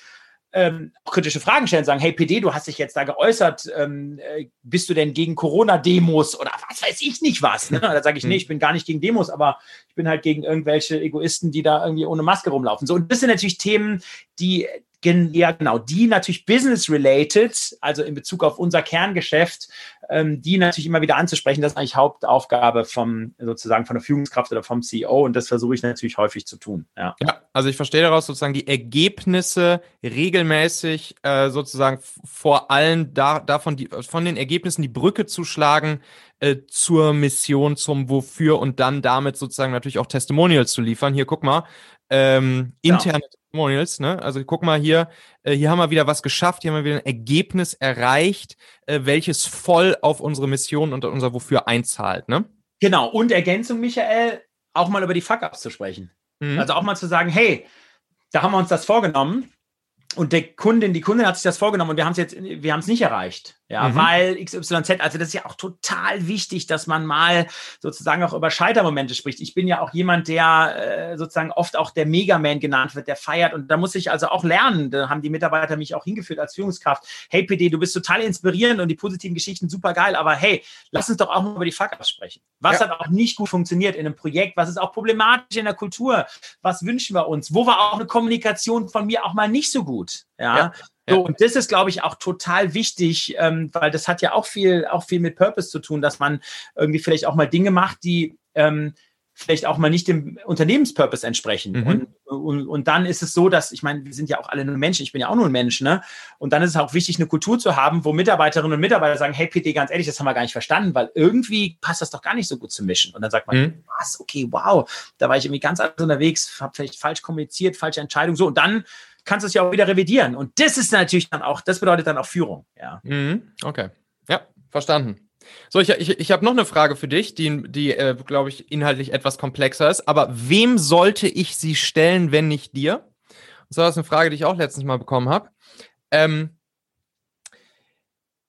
ähm, kritische Fragen stellen, sagen, hey PD, du hast dich jetzt da geäußert, ähm, äh, bist du denn gegen Corona-Demos oder was weiß ich nicht was? Ne? Da sage ich, nee, hm. ich bin gar nicht gegen Demos, aber ich bin halt gegen irgendwelche Egoisten, die da irgendwie ohne Maske rumlaufen. So, und das sind natürlich Themen, die, ja, genau, die natürlich business-related, also in Bezug auf unser Kerngeschäft, ähm, die natürlich immer wieder anzusprechen, das ist eigentlich Hauptaufgabe vom, sozusagen von der Führungskraft oder vom CEO und das versuche ich natürlich häufig zu tun. Ja, ja also ich verstehe daraus sozusagen die Ergebnisse regelmäßig äh, sozusagen vor allem da, davon, die, von den Ergebnissen die Brücke zu schlagen äh, zur Mission, zum Wofür und dann damit sozusagen natürlich auch Testimonials zu liefern. Hier, guck mal, ähm, interne ja. Testimonials, ne? Also guck mal hier, äh, hier haben wir wieder was geschafft, hier haben wir wieder ein Ergebnis erreicht, äh, welches voll auf unsere Mission und unser Wofür einzahlt, ne? Genau, und Ergänzung, Michael, auch mal über die Fuck-Ups zu sprechen. Mhm. Also auch mal zu sagen, hey, da haben wir uns das vorgenommen und der Kundin, die Kundin hat sich das vorgenommen und wir haben es jetzt, wir haben es nicht erreicht. Ja, mhm. weil XYZ, also das ist ja auch total wichtig, dass man mal sozusagen auch über Scheitermomente spricht. Ich bin ja auch jemand, der äh, sozusagen oft auch der Megaman genannt wird, der feiert und da muss ich also auch lernen. Da haben die Mitarbeiter mich auch hingeführt als Führungskraft. Hey PD, du bist total inspirierend und die positiven Geschichten super geil, aber hey, lass uns doch auch mal über die Fuck-Ups sprechen. Was ja. hat auch nicht gut funktioniert in einem Projekt? Was ist auch problematisch in der Kultur? Was wünschen wir uns? Wo war auch eine Kommunikation von mir auch mal nicht so gut? ja. ja. So, und das ist, glaube ich, auch total wichtig, ähm, weil das hat ja auch viel, auch viel mit Purpose zu tun, dass man irgendwie vielleicht auch mal Dinge macht, die ähm, vielleicht auch mal nicht dem Unternehmenspurpose entsprechen. Mhm. Und, und, und dann ist es so, dass, ich meine, wir sind ja auch alle nur Menschen, ich bin ja auch nur ein Mensch, ne? Und dann ist es auch wichtig, eine Kultur zu haben, wo Mitarbeiterinnen und Mitarbeiter sagen, hey PT, ganz ehrlich, das haben wir gar nicht verstanden, weil irgendwie passt das doch gar nicht so gut zu mischen. Und dann sagt man, mhm. was, okay, wow, da war ich irgendwie ganz anders unterwegs, habe vielleicht falsch kommuniziert, falsche Entscheidung, so. Und dann kannst du es ja auch wieder revidieren. Und das ist natürlich dann auch, das bedeutet dann auch Führung. Ja. Mhm. Okay. Ja, verstanden. So, ich, ich, ich habe noch eine Frage für dich, die, die äh, glaube ich, inhaltlich etwas komplexer ist. Aber wem sollte ich sie stellen, wenn nicht dir? So, das ist eine Frage, die ich auch letztens mal bekommen habe. Ähm,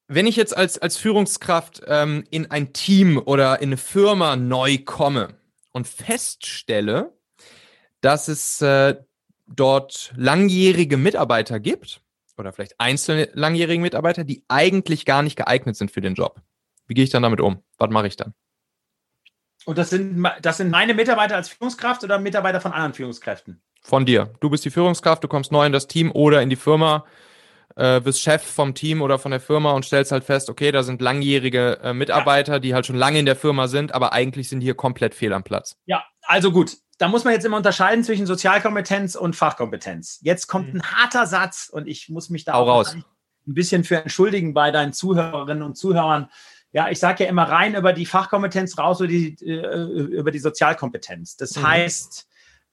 wenn ich jetzt als, als Führungskraft ähm, in ein Team oder in eine Firma neu komme und feststelle, dass es äh, dort langjährige Mitarbeiter gibt oder vielleicht einzelne langjährige Mitarbeiter, die eigentlich gar nicht geeignet sind für den Job. Wie gehe ich dann damit um? Was mache ich dann? Und das sind, das sind meine Mitarbeiter als Führungskraft oder Mitarbeiter von anderen Führungskräften? Von dir. Du bist die Führungskraft, du kommst neu in das Team oder in die Firma, äh, bist Chef vom Team oder von der Firma und stellst halt fest, okay, da sind langjährige äh, Mitarbeiter, ja. die halt schon lange in der Firma sind, aber eigentlich sind die hier komplett fehl am Platz. Ja, also gut da muss man jetzt immer unterscheiden zwischen Sozialkompetenz und Fachkompetenz. Jetzt kommt mhm. ein harter Satz und ich muss mich da auch raus. ein bisschen für entschuldigen bei deinen Zuhörerinnen und Zuhörern. Ja, ich sage ja immer rein über die Fachkompetenz raus über die, äh, über die Sozialkompetenz. Das mhm. heißt,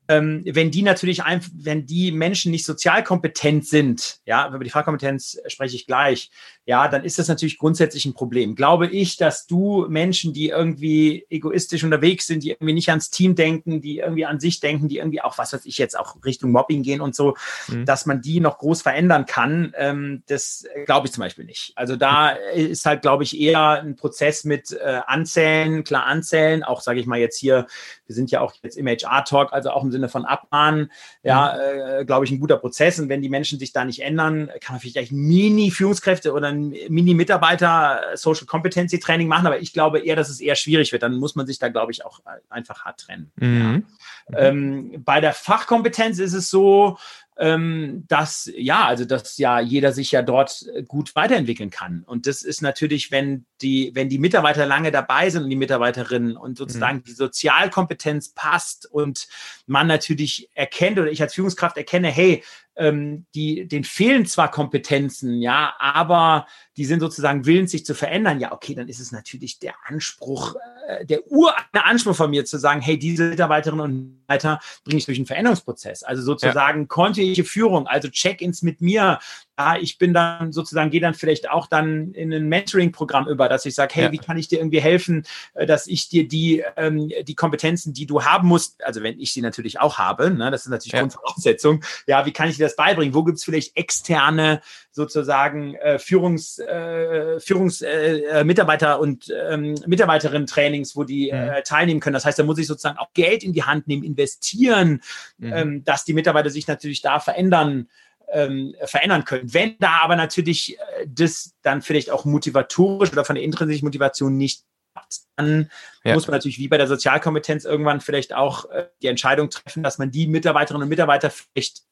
ähm, wenn die natürlich einfach, wenn die Menschen nicht sozial kompetent sind, ja, über die Fachkompetenz spreche ich gleich, ja, dann ist das natürlich grundsätzlich ein Problem. Glaube ich, dass du Menschen, die irgendwie egoistisch unterwegs sind, die irgendwie nicht ans Team denken, die irgendwie an sich denken, die irgendwie auch, was weiß ich jetzt, auch Richtung Mobbing gehen und so, mhm. dass man die noch groß verändern kann, ähm, das glaube ich zum Beispiel nicht. Also da ist halt, glaube ich, eher ein Prozess mit äh, Anzählen, klar Anzählen, auch sage ich mal jetzt hier, wir sind ja auch jetzt im HR-Talk, also auch im Sinne von Abmahnen, ja, mhm. äh, glaube ich, ein guter Prozess. Und wenn die Menschen sich da nicht ändern, kann man vielleicht Mini-Führungskräfte oder ein Mini-Mitarbeiter Social Competency Training machen, aber ich glaube eher, dass es eher schwierig wird. Dann muss man sich da, glaube ich, auch einfach hart trennen. Mhm. Ja. Ähm, bei der Fachkompetenz ist es so, ähm, dass ja, also dass ja jeder sich ja dort gut weiterentwickeln kann. Und das ist natürlich, wenn die, wenn die Mitarbeiter lange dabei sind und die Mitarbeiterinnen und sozusagen mhm. die Sozialkompetenz passt und man natürlich erkennt oder ich als Führungskraft erkenne, hey, ähm, die, den fehlen zwar Kompetenzen, ja, aber die sind sozusagen willens, sich zu verändern. Ja, okay, dann ist es natürlich der Anspruch, äh, der ureigene Anspruch von mir zu sagen, hey, diese Mitarbeiterinnen und Mitarbeiter bringe ich durch einen Veränderungsprozess. Also sozusagen ja. kontinuierliche Führung, also Check-ins mit mir, ja, ich bin dann sozusagen, gehe dann vielleicht auch dann in ein Mentoring-Programm über, dass ich sage, hey, ja. wie kann ich dir irgendwie helfen, äh, dass ich dir die, ähm, die Kompetenzen, die du haben musst, also wenn ich sie natürlich auch habe, ne, das ist natürlich ja. Grundvoraussetzung, ja, wie kann ich dir das beibringen? Wo gibt es vielleicht externe sozusagen äh, Führungs, äh, Führungs äh, äh Mitarbeiter und ähm, Mitarbeiterinnen-Trainings, wo die mhm. äh, teilnehmen können. Das heißt, da muss ich sozusagen auch Geld in die Hand nehmen, investieren, mhm. ähm, dass die Mitarbeiter sich natürlich da verändern ähm, verändern können. Wenn da aber natürlich äh, das dann vielleicht auch motivatorisch oder von der intrinsischen Motivation nicht klappt, dann ja. muss man natürlich wie bei der Sozialkompetenz irgendwann vielleicht auch äh, die Entscheidung treffen, dass man die Mitarbeiterinnen und Mitarbeiter vielleicht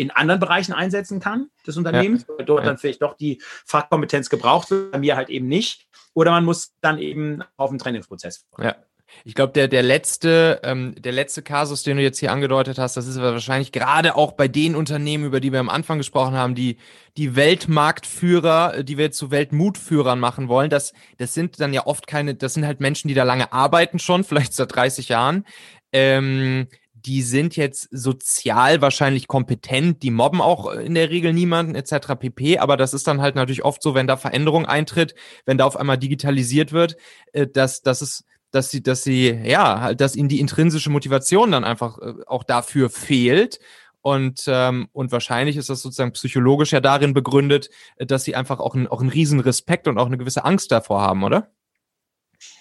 in anderen Bereichen einsetzen kann des Unternehmens, ja. dort dann vielleicht doch die Fachkompetenz gebraucht wird, bei mir halt eben nicht. Oder man muss dann eben auf den Trainingsprozess. Ja. Ich glaube, der, der letzte, ähm, der letzte Kasus, den du jetzt hier angedeutet hast, das ist wahrscheinlich gerade auch bei den Unternehmen, über die wir am Anfang gesprochen haben, die, die Weltmarktführer, äh, die wir zu Weltmutführern machen wollen. Das, das sind dann ja oft keine, das sind halt Menschen, die da lange arbeiten schon, vielleicht seit 30 Jahren. Ähm, die sind jetzt sozial wahrscheinlich kompetent, die mobben auch in der Regel niemanden etc. pp. Aber das ist dann halt natürlich oft so, wenn da Veränderung eintritt, wenn da auf einmal digitalisiert wird, äh, dass, dass es dass sie, dass sie, ja, halt, dass ihnen die intrinsische Motivation dann einfach äh, auch dafür fehlt. Und, ähm, und wahrscheinlich ist das sozusagen psychologisch ja darin begründet, äh, dass sie einfach auch, ein, auch einen riesen Respekt und auch eine gewisse Angst davor haben, oder?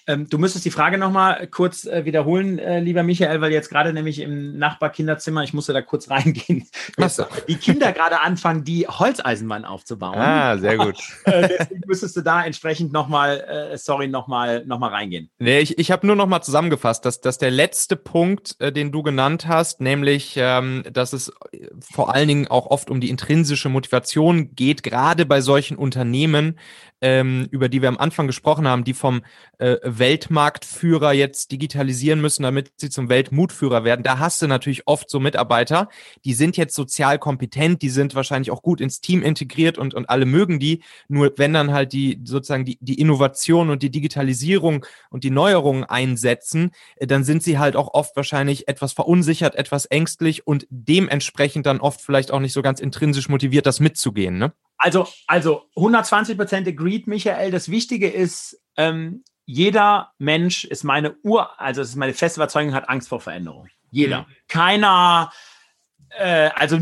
Ähm, du müsstest die Frage nochmal kurz äh, wiederholen, äh, lieber Michael, weil jetzt gerade nämlich im Nachbarkinderzimmer, ich musste da kurz reingehen, so. die Kinder gerade anfangen, die Holzeisenbahn aufzubauen. Ah, sehr gut. äh, deswegen müsstest du da entsprechend nochmal, äh, sorry, nochmal noch mal reingehen. Nee, ich, ich habe nur nochmal zusammengefasst, dass, dass der letzte Punkt, den du genannt hast, nämlich, ähm, dass es vor allen Dingen auch oft um die intrinsische Motivation geht, gerade bei solchen Unternehmen, ähm, über die wir am Anfang gesprochen haben, die vom äh, Weltmarktführer jetzt digitalisieren müssen, damit sie zum Weltmutführer werden. Da hast du natürlich oft so Mitarbeiter, die sind jetzt sozial kompetent, die sind wahrscheinlich auch gut ins Team integriert und, und alle mögen die. Nur wenn dann halt die sozusagen die, die Innovation und die Digitalisierung und die Neuerungen einsetzen, äh, dann sind sie halt auch oft wahrscheinlich etwas verunsichert, etwas ängstlich und dementsprechend dann oft vielleicht auch nicht so ganz intrinsisch motiviert, das mitzugehen. Ne? Also, also 120 Prozent agreed, Michael. Das Wichtige ist, ähm, jeder Mensch ist meine Ur, also es ist meine feste Überzeugung, hat Angst vor Veränderung. Jeder. Mhm. Keiner äh, also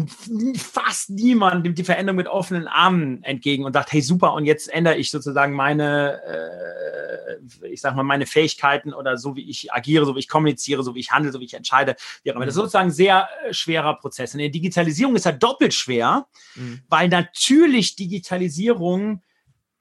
fast niemand nimmt die Veränderung mit offenen Armen entgegen und sagt, hey super, und jetzt ändere ich sozusagen meine, äh, ich sag mal, meine Fähigkeiten oder so wie ich agiere, so wie ich kommuniziere, so wie ich handle, so wie ich entscheide. Wie Das ist mhm. sozusagen ein sehr äh, schwerer Prozess. Und in der Digitalisierung ist er doppelt schwer, mhm. weil natürlich Digitalisierung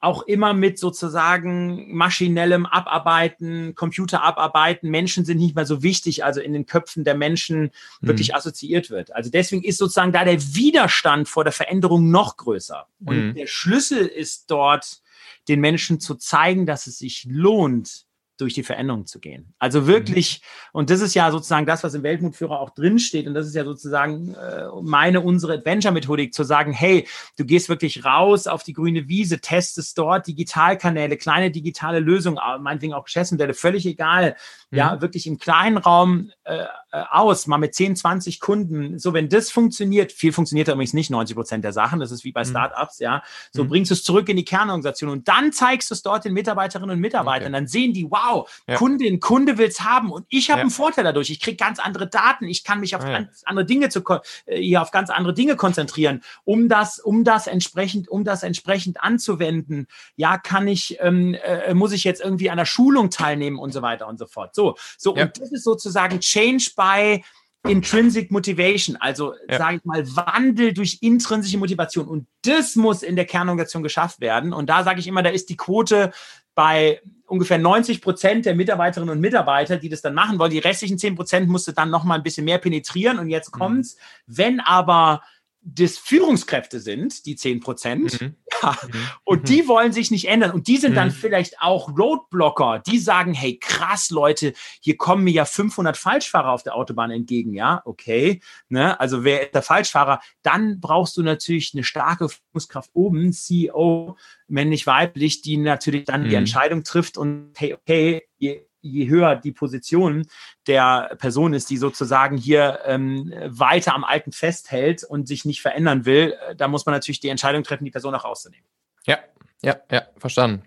auch immer mit sozusagen maschinellem Abarbeiten, Computer abarbeiten. Menschen sind nicht mehr so wichtig, also in den Köpfen der Menschen wirklich mhm. assoziiert wird. Also deswegen ist sozusagen da der Widerstand vor der Veränderung noch größer. Und mhm. der Schlüssel ist dort, den Menschen zu zeigen, dass es sich lohnt, durch die Veränderung zu gehen. Also mhm. wirklich, mhm. und das ist ja sozusagen das, was im Weltmutführer auch drinsteht, und das ist ja sozusagen äh, meine, unsere Adventure-Methodik, zu sagen, hey, du gehst wirklich raus auf die grüne Wiese, testest dort Digitalkanäle, kleine digitale Lösungen, meinetwegen auch Geschäftsmodelle, völlig egal, mhm. ja, wirklich im kleinen Raum äh, äh, aus, mal mit 10, 20 Kunden. So, wenn das funktioniert, viel funktioniert übrigens nicht 90 Prozent der Sachen, das ist wie bei mhm. Startups, ja. So mhm. bringst du es zurück in die Kernorganisation und dann zeigst du es dort den Mitarbeiterinnen und Mitarbeitern. Okay. Dann sehen die, wow, ja. Kundin, Kunde will es haben und ich habe ja. einen Vorteil dadurch. Ich kriege ganz andere Daten, ich kann mich auf ja. ganz andere Dinge zu äh, hier auf ganz andere Dinge konzentrieren, um das, um das entsprechend, um das entsprechend anzuwenden. Ja, kann ich, ähm, äh, muss ich jetzt irgendwie an der Schulung teilnehmen und so weiter und so fort. So, so und das ist sozusagen Change by Intrinsic Motivation, also ja. sage ich mal Wandel durch intrinsische Motivation. Und das muss in der Kernorganisation geschafft werden. Und da sage ich immer, da ist die Quote bei ungefähr 90 Prozent der Mitarbeiterinnen und Mitarbeiter, die das dann machen wollen. Die restlichen 10 Prozent musste dann noch mal ein bisschen mehr penetrieren. Und jetzt mhm. kommt's. Mhm. Wenn aber das Führungskräfte sind, die 10 Prozent, mhm. ja, mhm. und mhm. die wollen sich nicht ändern. Und die sind dann mhm. vielleicht auch Roadblocker, die sagen, hey, krass, Leute, hier kommen mir ja 500 Falschfahrer auf der Autobahn entgegen, ja, okay, ne, also wer ist der Falschfahrer? Dann brauchst du natürlich eine starke Führungskraft oben, CEO, männlich, weiblich, die natürlich dann die mhm. Entscheidung trifft und hey, okay, ihr je höher die Position der Person ist, die sozusagen hier ähm, weiter am Alten festhält und sich nicht verändern will, äh, da muss man natürlich die Entscheidung treffen, die Person auch rauszunehmen. Ja, ja, ja, verstanden.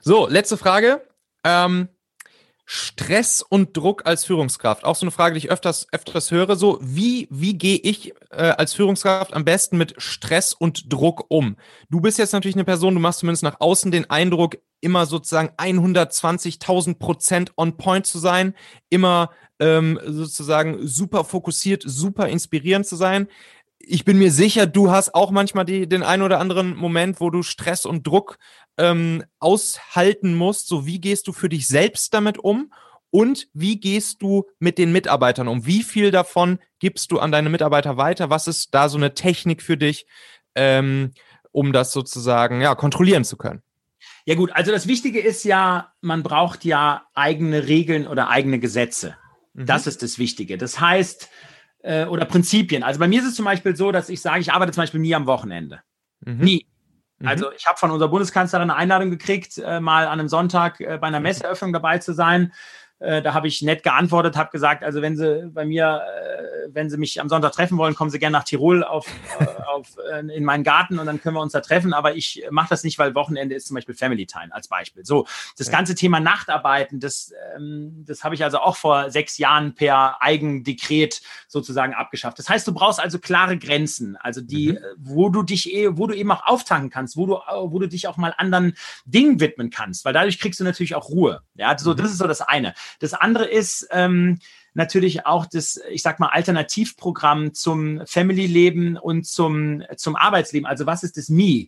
So, letzte Frage. Ähm, Stress und Druck als Führungskraft. Auch so eine Frage, die ich öfters, öfters höre. So, wie, wie gehe ich äh, als Führungskraft am besten mit Stress und Druck um? Du bist jetzt natürlich eine Person, du machst zumindest nach außen den Eindruck, immer sozusagen 120.000 Prozent on point zu sein, immer ähm, sozusagen super fokussiert, super inspirierend zu sein. Ich bin mir sicher, du hast auch manchmal die, den einen oder anderen Moment, wo du Stress und Druck ähm, aushalten musst. So, wie gehst du für dich selbst damit um? Und wie gehst du mit den Mitarbeitern um? Wie viel davon gibst du an deine Mitarbeiter weiter? Was ist da so eine Technik für dich, ähm, um das sozusagen ja, kontrollieren zu können? Ja gut, also das Wichtige ist ja, man braucht ja eigene Regeln oder eigene Gesetze. Mhm. Das ist das Wichtige. Das heißt, äh, oder Prinzipien. Also bei mir ist es zum Beispiel so, dass ich sage, ich arbeite zum Beispiel nie am Wochenende. Mhm. Nie. Also mhm. ich habe von unserer Bundeskanzlerin eine Einladung gekriegt, äh, mal an einem Sonntag äh, bei einer mhm. Messeeröffnung dabei zu sein. Äh, da habe ich nett geantwortet, habe gesagt, also wenn Sie bei mir, äh, wenn Sie mich am Sonntag treffen wollen, kommen Sie gerne nach Tirol auf, äh, auf, äh, in meinen Garten und dann können wir uns da treffen. Aber ich mache das nicht, weil Wochenende ist zum Beispiel Family Time als Beispiel. So, das ganze Thema Nachtarbeiten, das, ähm, das habe ich also auch vor sechs Jahren per Eigendekret sozusagen abgeschafft. Das heißt, du brauchst also klare Grenzen, also die, mhm. wo du dich, eh, wo du eben auch auftanken kannst, wo du, wo du dich auch mal anderen Dingen widmen kannst, weil dadurch kriegst du natürlich auch Ruhe. Ja, so, mhm. das ist so das eine. Das andere ist ähm, natürlich auch das, ich sag mal, Alternativprogramm zum Family-Leben und zum, zum Arbeitsleben. Also was ist das Me?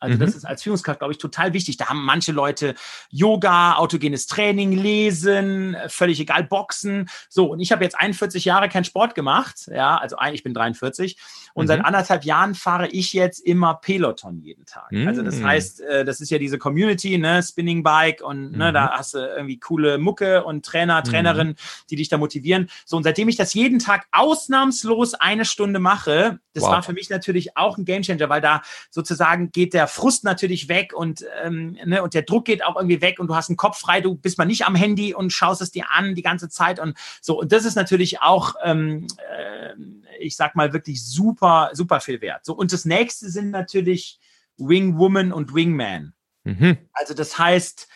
Also mhm. das ist als Führungskraft, glaube ich, total wichtig. Da haben manche Leute Yoga, autogenes Training, Lesen, völlig egal, Boxen. So, und ich habe jetzt 41 Jahre keinen Sport gemacht. Ja, also ich bin 43. Und mhm. seit anderthalb Jahren fahre ich jetzt immer Peloton jeden Tag. Mhm. Also das mhm. heißt, äh, das ist ja diese Community, ne, Spinning Bike und ne, da mhm. hast du irgendwie coole Mucke und Trainer, mhm. Trainerin, die dich da motivieren. So, und seitdem ich das jeden Tag ausnahmslos eine Stunde mache, das wow. war für mich natürlich auch ein Gamechanger, weil da sozusagen geht der Frust natürlich weg und, ähm, ne, und der Druck geht auch irgendwie weg und du hast einen Kopf frei, du bist mal nicht am Handy und schaust es dir an die ganze Zeit und so. Und das ist natürlich auch, ähm, äh, ich sag mal, wirklich super, super viel wert. So, und das nächste sind natürlich Wingwoman und Wingman. Mhm. Also das heißt,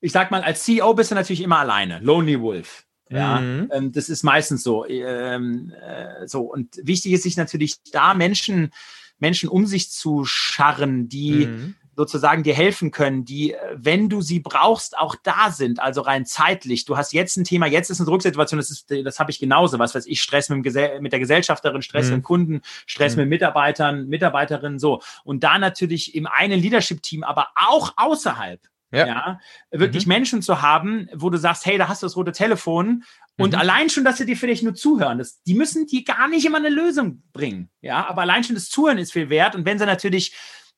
ich sag mal, als CEO bist du natürlich immer alleine. Lonely Wolf. Ja, mhm. ähm, das ist meistens so. Ähm, äh, so. Und wichtig ist sich natürlich da Menschen, Menschen um sich zu scharren, die mhm. sozusagen dir helfen können, die, äh, wenn du sie brauchst, auch da sind, also rein zeitlich. Du hast jetzt ein Thema, jetzt ist eine Drucksituation, das ist, das habe ich genauso, was weiß ich, Stress mit, dem mit der Gesellschafterin, Stress mhm. mit Kunden, Stress mhm. mit Mitarbeitern, Mitarbeiterinnen, so. Und da natürlich im einen Leadership-Team, aber auch außerhalb ja. ja wirklich mhm. Menschen zu haben, wo du sagst, hey, da hast du das rote Telefon und mhm. allein schon, dass sie dir vielleicht nur zuhören, das, die müssen dir gar nicht immer eine Lösung bringen, ja, aber allein schon das Zuhören ist viel wert und wenn sie natürlich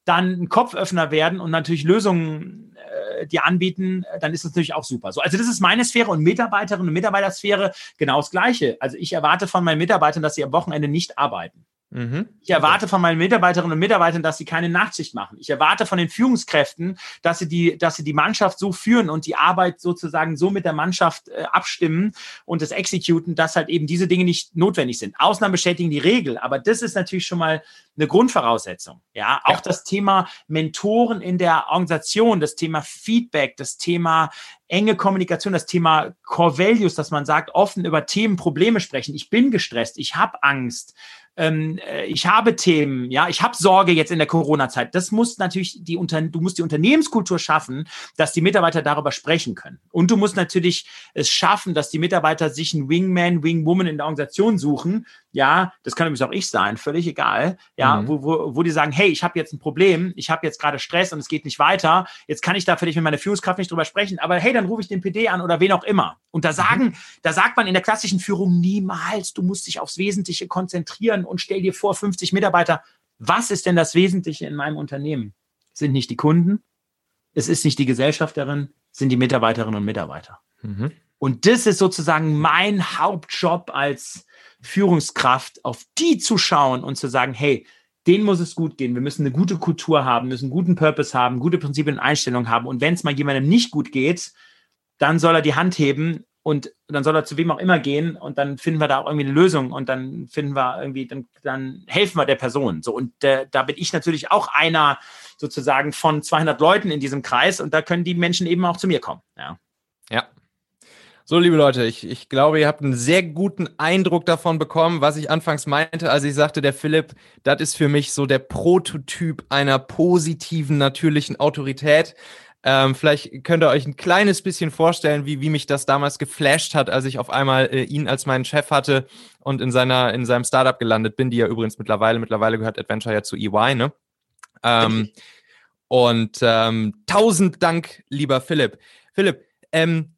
dann ein Kopföffner werden und natürlich Lösungen äh, dir anbieten, dann ist das natürlich auch super. So, also das ist meine Sphäre und Mitarbeiterinnen und Mitarbeitersphäre genau das Gleiche. Also ich erwarte von meinen Mitarbeitern, dass sie am Wochenende nicht arbeiten. Mhm. Ich erwarte von meinen Mitarbeiterinnen und Mitarbeitern, dass sie keine Nachtschicht machen. Ich erwarte von den Führungskräften, dass sie die, dass sie die Mannschaft so führen und die Arbeit sozusagen so mit der Mannschaft äh, abstimmen und das executen, dass halt eben diese Dinge nicht notwendig sind. Ausnahmen bestätigen die Regel, aber das ist natürlich schon mal eine Grundvoraussetzung. Ja, auch ja. das Thema Mentoren in der Organisation, das Thema Feedback, das Thema enge Kommunikation, das Thema Core Values, dass man sagt, offen über Themen, Probleme sprechen. Ich bin gestresst, ich habe Angst ähm, äh, ich habe Themen, ja, ich habe Sorge jetzt in der Corona-Zeit. Das muss natürlich die Unter du musst die Unternehmenskultur schaffen, dass die Mitarbeiter darüber sprechen können. Und du musst natürlich es schaffen, dass die Mitarbeiter sich einen Wingman, Wingwoman in der Organisation suchen. Ja, das kann übrigens auch ich sein, völlig egal. Ja, mhm. wo, wo, wo die sagen, hey, ich habe jetzt ein Problem, ich habe jetzt gerade Stress und es geht nicht weiter. Jetzt kann ich da vielleicht mit meiner Führungskraft nicht drüber sprechen, aber hey, dann rufe ich den PD an oder wen auch immer. Und da sagen, mhm. da sagt man in der klassischen Führung niemals, du musst dich aufs Wesentliche konzentrieren und stell dir vor, 50 Mitarbeiter. Was ist denn das Wesentliche in meinem Unternehmen? Sind nicht die Kunden, es ist nicht die Gesellschafterin, sind die Mitarbeiterinnen und Mitarbeiter. Mhm. Und das ist sozusagen mein Hauptjob als Führungskraft, auf die zu schauen und zu sagen, hey, denen muss es gut gehen. Wir müssen eine gute Kultur haben, müssen einen guten Purpose haben, gute Prinzipien und Einstellungen haben. Und wenn es mal jemandem nicht gut geht, dann soll er die Hand heben und dann soll er zu wem auch immer gehen und dann finden wir da auch irgendwie eine Lösung und dann finden wir irgendwie, dann, dann helfen wir der Person. So und äh, da bin ich natürlich auch einer sozusagen von 200 Leuten in diesem Kreis und da können die Menschen eben auch zu mir kommen. Ja. Ja. So, liebe Leute, ich, ich glaube, ihr habt einen sehr guten Eindruck davon bekommen, was ich anfangs meinte, als ich sagte, der Philipp, das ist für mich so der Prototyp einer positiven, natürlichen Autorität. Ähm, vielleicht könnt ihr euch ein kleines bisschen vorstellen, wie, wie mich das damals geflasht hat, als ich auf einmal äh, ihn als meinen Chef hatte und in seiner in seinem Startup gelandet bin, die ja übrigens mittlerweile mittlerweile gehört Adventure ja zu EY, ne? Ähm, und ähm, tausend Dank, lieber Philipp. Philipp, ähm,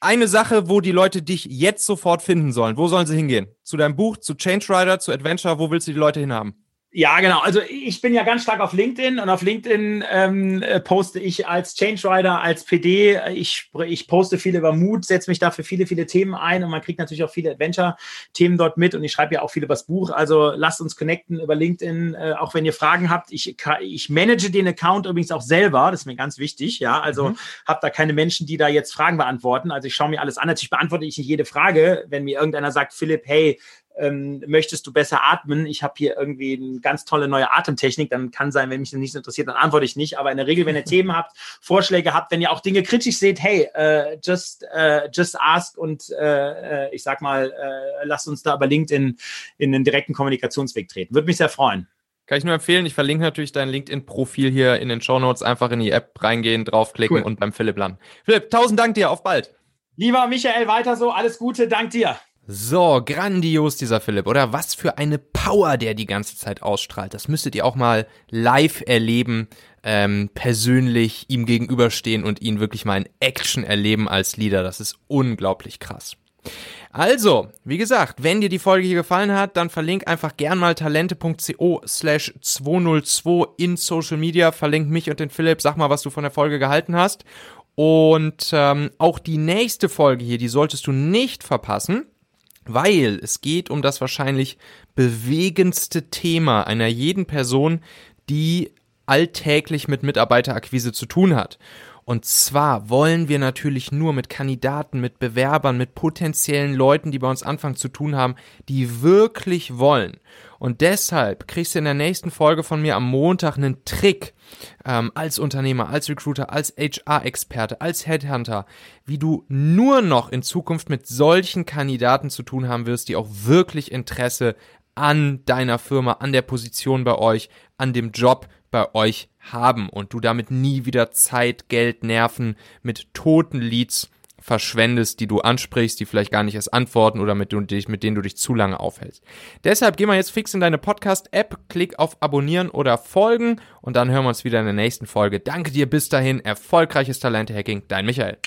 eine Sache, wo die Leute dich jetzt sofort finden sollen. Wo sollen sie hingehen? Zu deinem Buch, zu Change Rider, zu Adventure? Wo willst du die Leute hinhaben? Ja, genau. Also ich bin ja ganz stark auf LinkedIn und auf LinkedIn ähm, äh, poste ich als Change Rider, als PD. Ich, ich poste viel über Mut, setze mich da für viele, viele Themen ein und man kriegt natürlich auch viele Adventure-Themen dort mit und ich schreibe ja auch viel über das Buch. Also lasst uns connecten über LinkedIn, äh, auch wenn ihr Fragen habt. Ich, ich manage den Account übrigens auch selber, das ist mir ganz wichtig. Ja, also mhm. habe da keine Menschen, die da jetzt Fragen beantworten. Also ich schaue mir alles an. Natürlich beantworte ich nicht jede Frage. Wenn mir irgendeiner sagt, Philipp, hey, ähm, möchtest du besser atmen? Ich habe hier irgendwie eine ganz tolle neue Atemtechnik. Dann kann sein, wenn mich das nicht interessiert, dann antworte ich nicht. Aber in der Regel, wenn ihr Themen habt, Vorschläge habt, wenn ihr auch Dinge kritisch seht, hey, äh, just, äh, just ask und äh, äh ich sag mal, äh, lasst uns da über LinkedIn in den direkten Kommunikationsweg treten. Würde mich sehr freuen. Kann ich nur empfehlen. Ich verlinke natürlich dein LinkedIn-Profil hier in den Show Notes. Einfach in die App reingehen, draufklicken cool. und beim Philipp landen. Philipp, tausend Dank dir. Auf bald. Lieber Michael, weiter so. Alles Gute. Dank dir. So, grandios dieser Philipp, oder? Was für eine Power der die ganze Zeit ausstrahlt. Das müsstet ihr auch mal live erleben, ähm, persönlich ihm gegenüberstehen und ihn wirklich mal in Action erleben als Leader. Das ist unglaublich krass. Also, wie gesagt, wenn dir die Folge hier gefallen hat, dann verlink einfach gern mal talente.co slash 202 in Social Media, verlink mich und den Philipp, sag mal, was du von der Folge gehalten hast. Und ähm, auch die nächste Folge hier, die solltest du nicht verpassen weil es geht um das wahrscheinlich bewegendste Thema einer jeden Person, die alltäglich mit Mitarbeiterakquise zu tun hat. Und zwar wollen wir natürlich nur mit Kandidaten, mit Bewerbern, mit potenziellen Leuten, die bei uns anfangen zu tun haben, die wirklich wollen. Und deshalb kriegst du in der nächsten Folge von mir am Montag einen Trick ähm, als Unternehmer, als Recruiter, als HR-Experte, als Headhunter, wie du nur noch in Zukunft mit solchen Kandidaten zu tun haben wirst, die auch wirklich Interesse an deiner Firma, an der Position bei euch, an dem Job bei euch haben und du damit nie wieder Zeit, Geld, Nerven mit toten Leads verschwendest, die du ansprichst, die vielleicht gar nicht erst antworten oder mit, mit denen du dich zu lange aufhältst. Deshalb geh mal jetzt fix in deine Podcast-App, klick auf Abonnieren oder Folgen und dann hören wir uns wieder in der nächsten Folge. Danke dir bis dahin, erfolgreiches Talente-Hacking, dein Michael.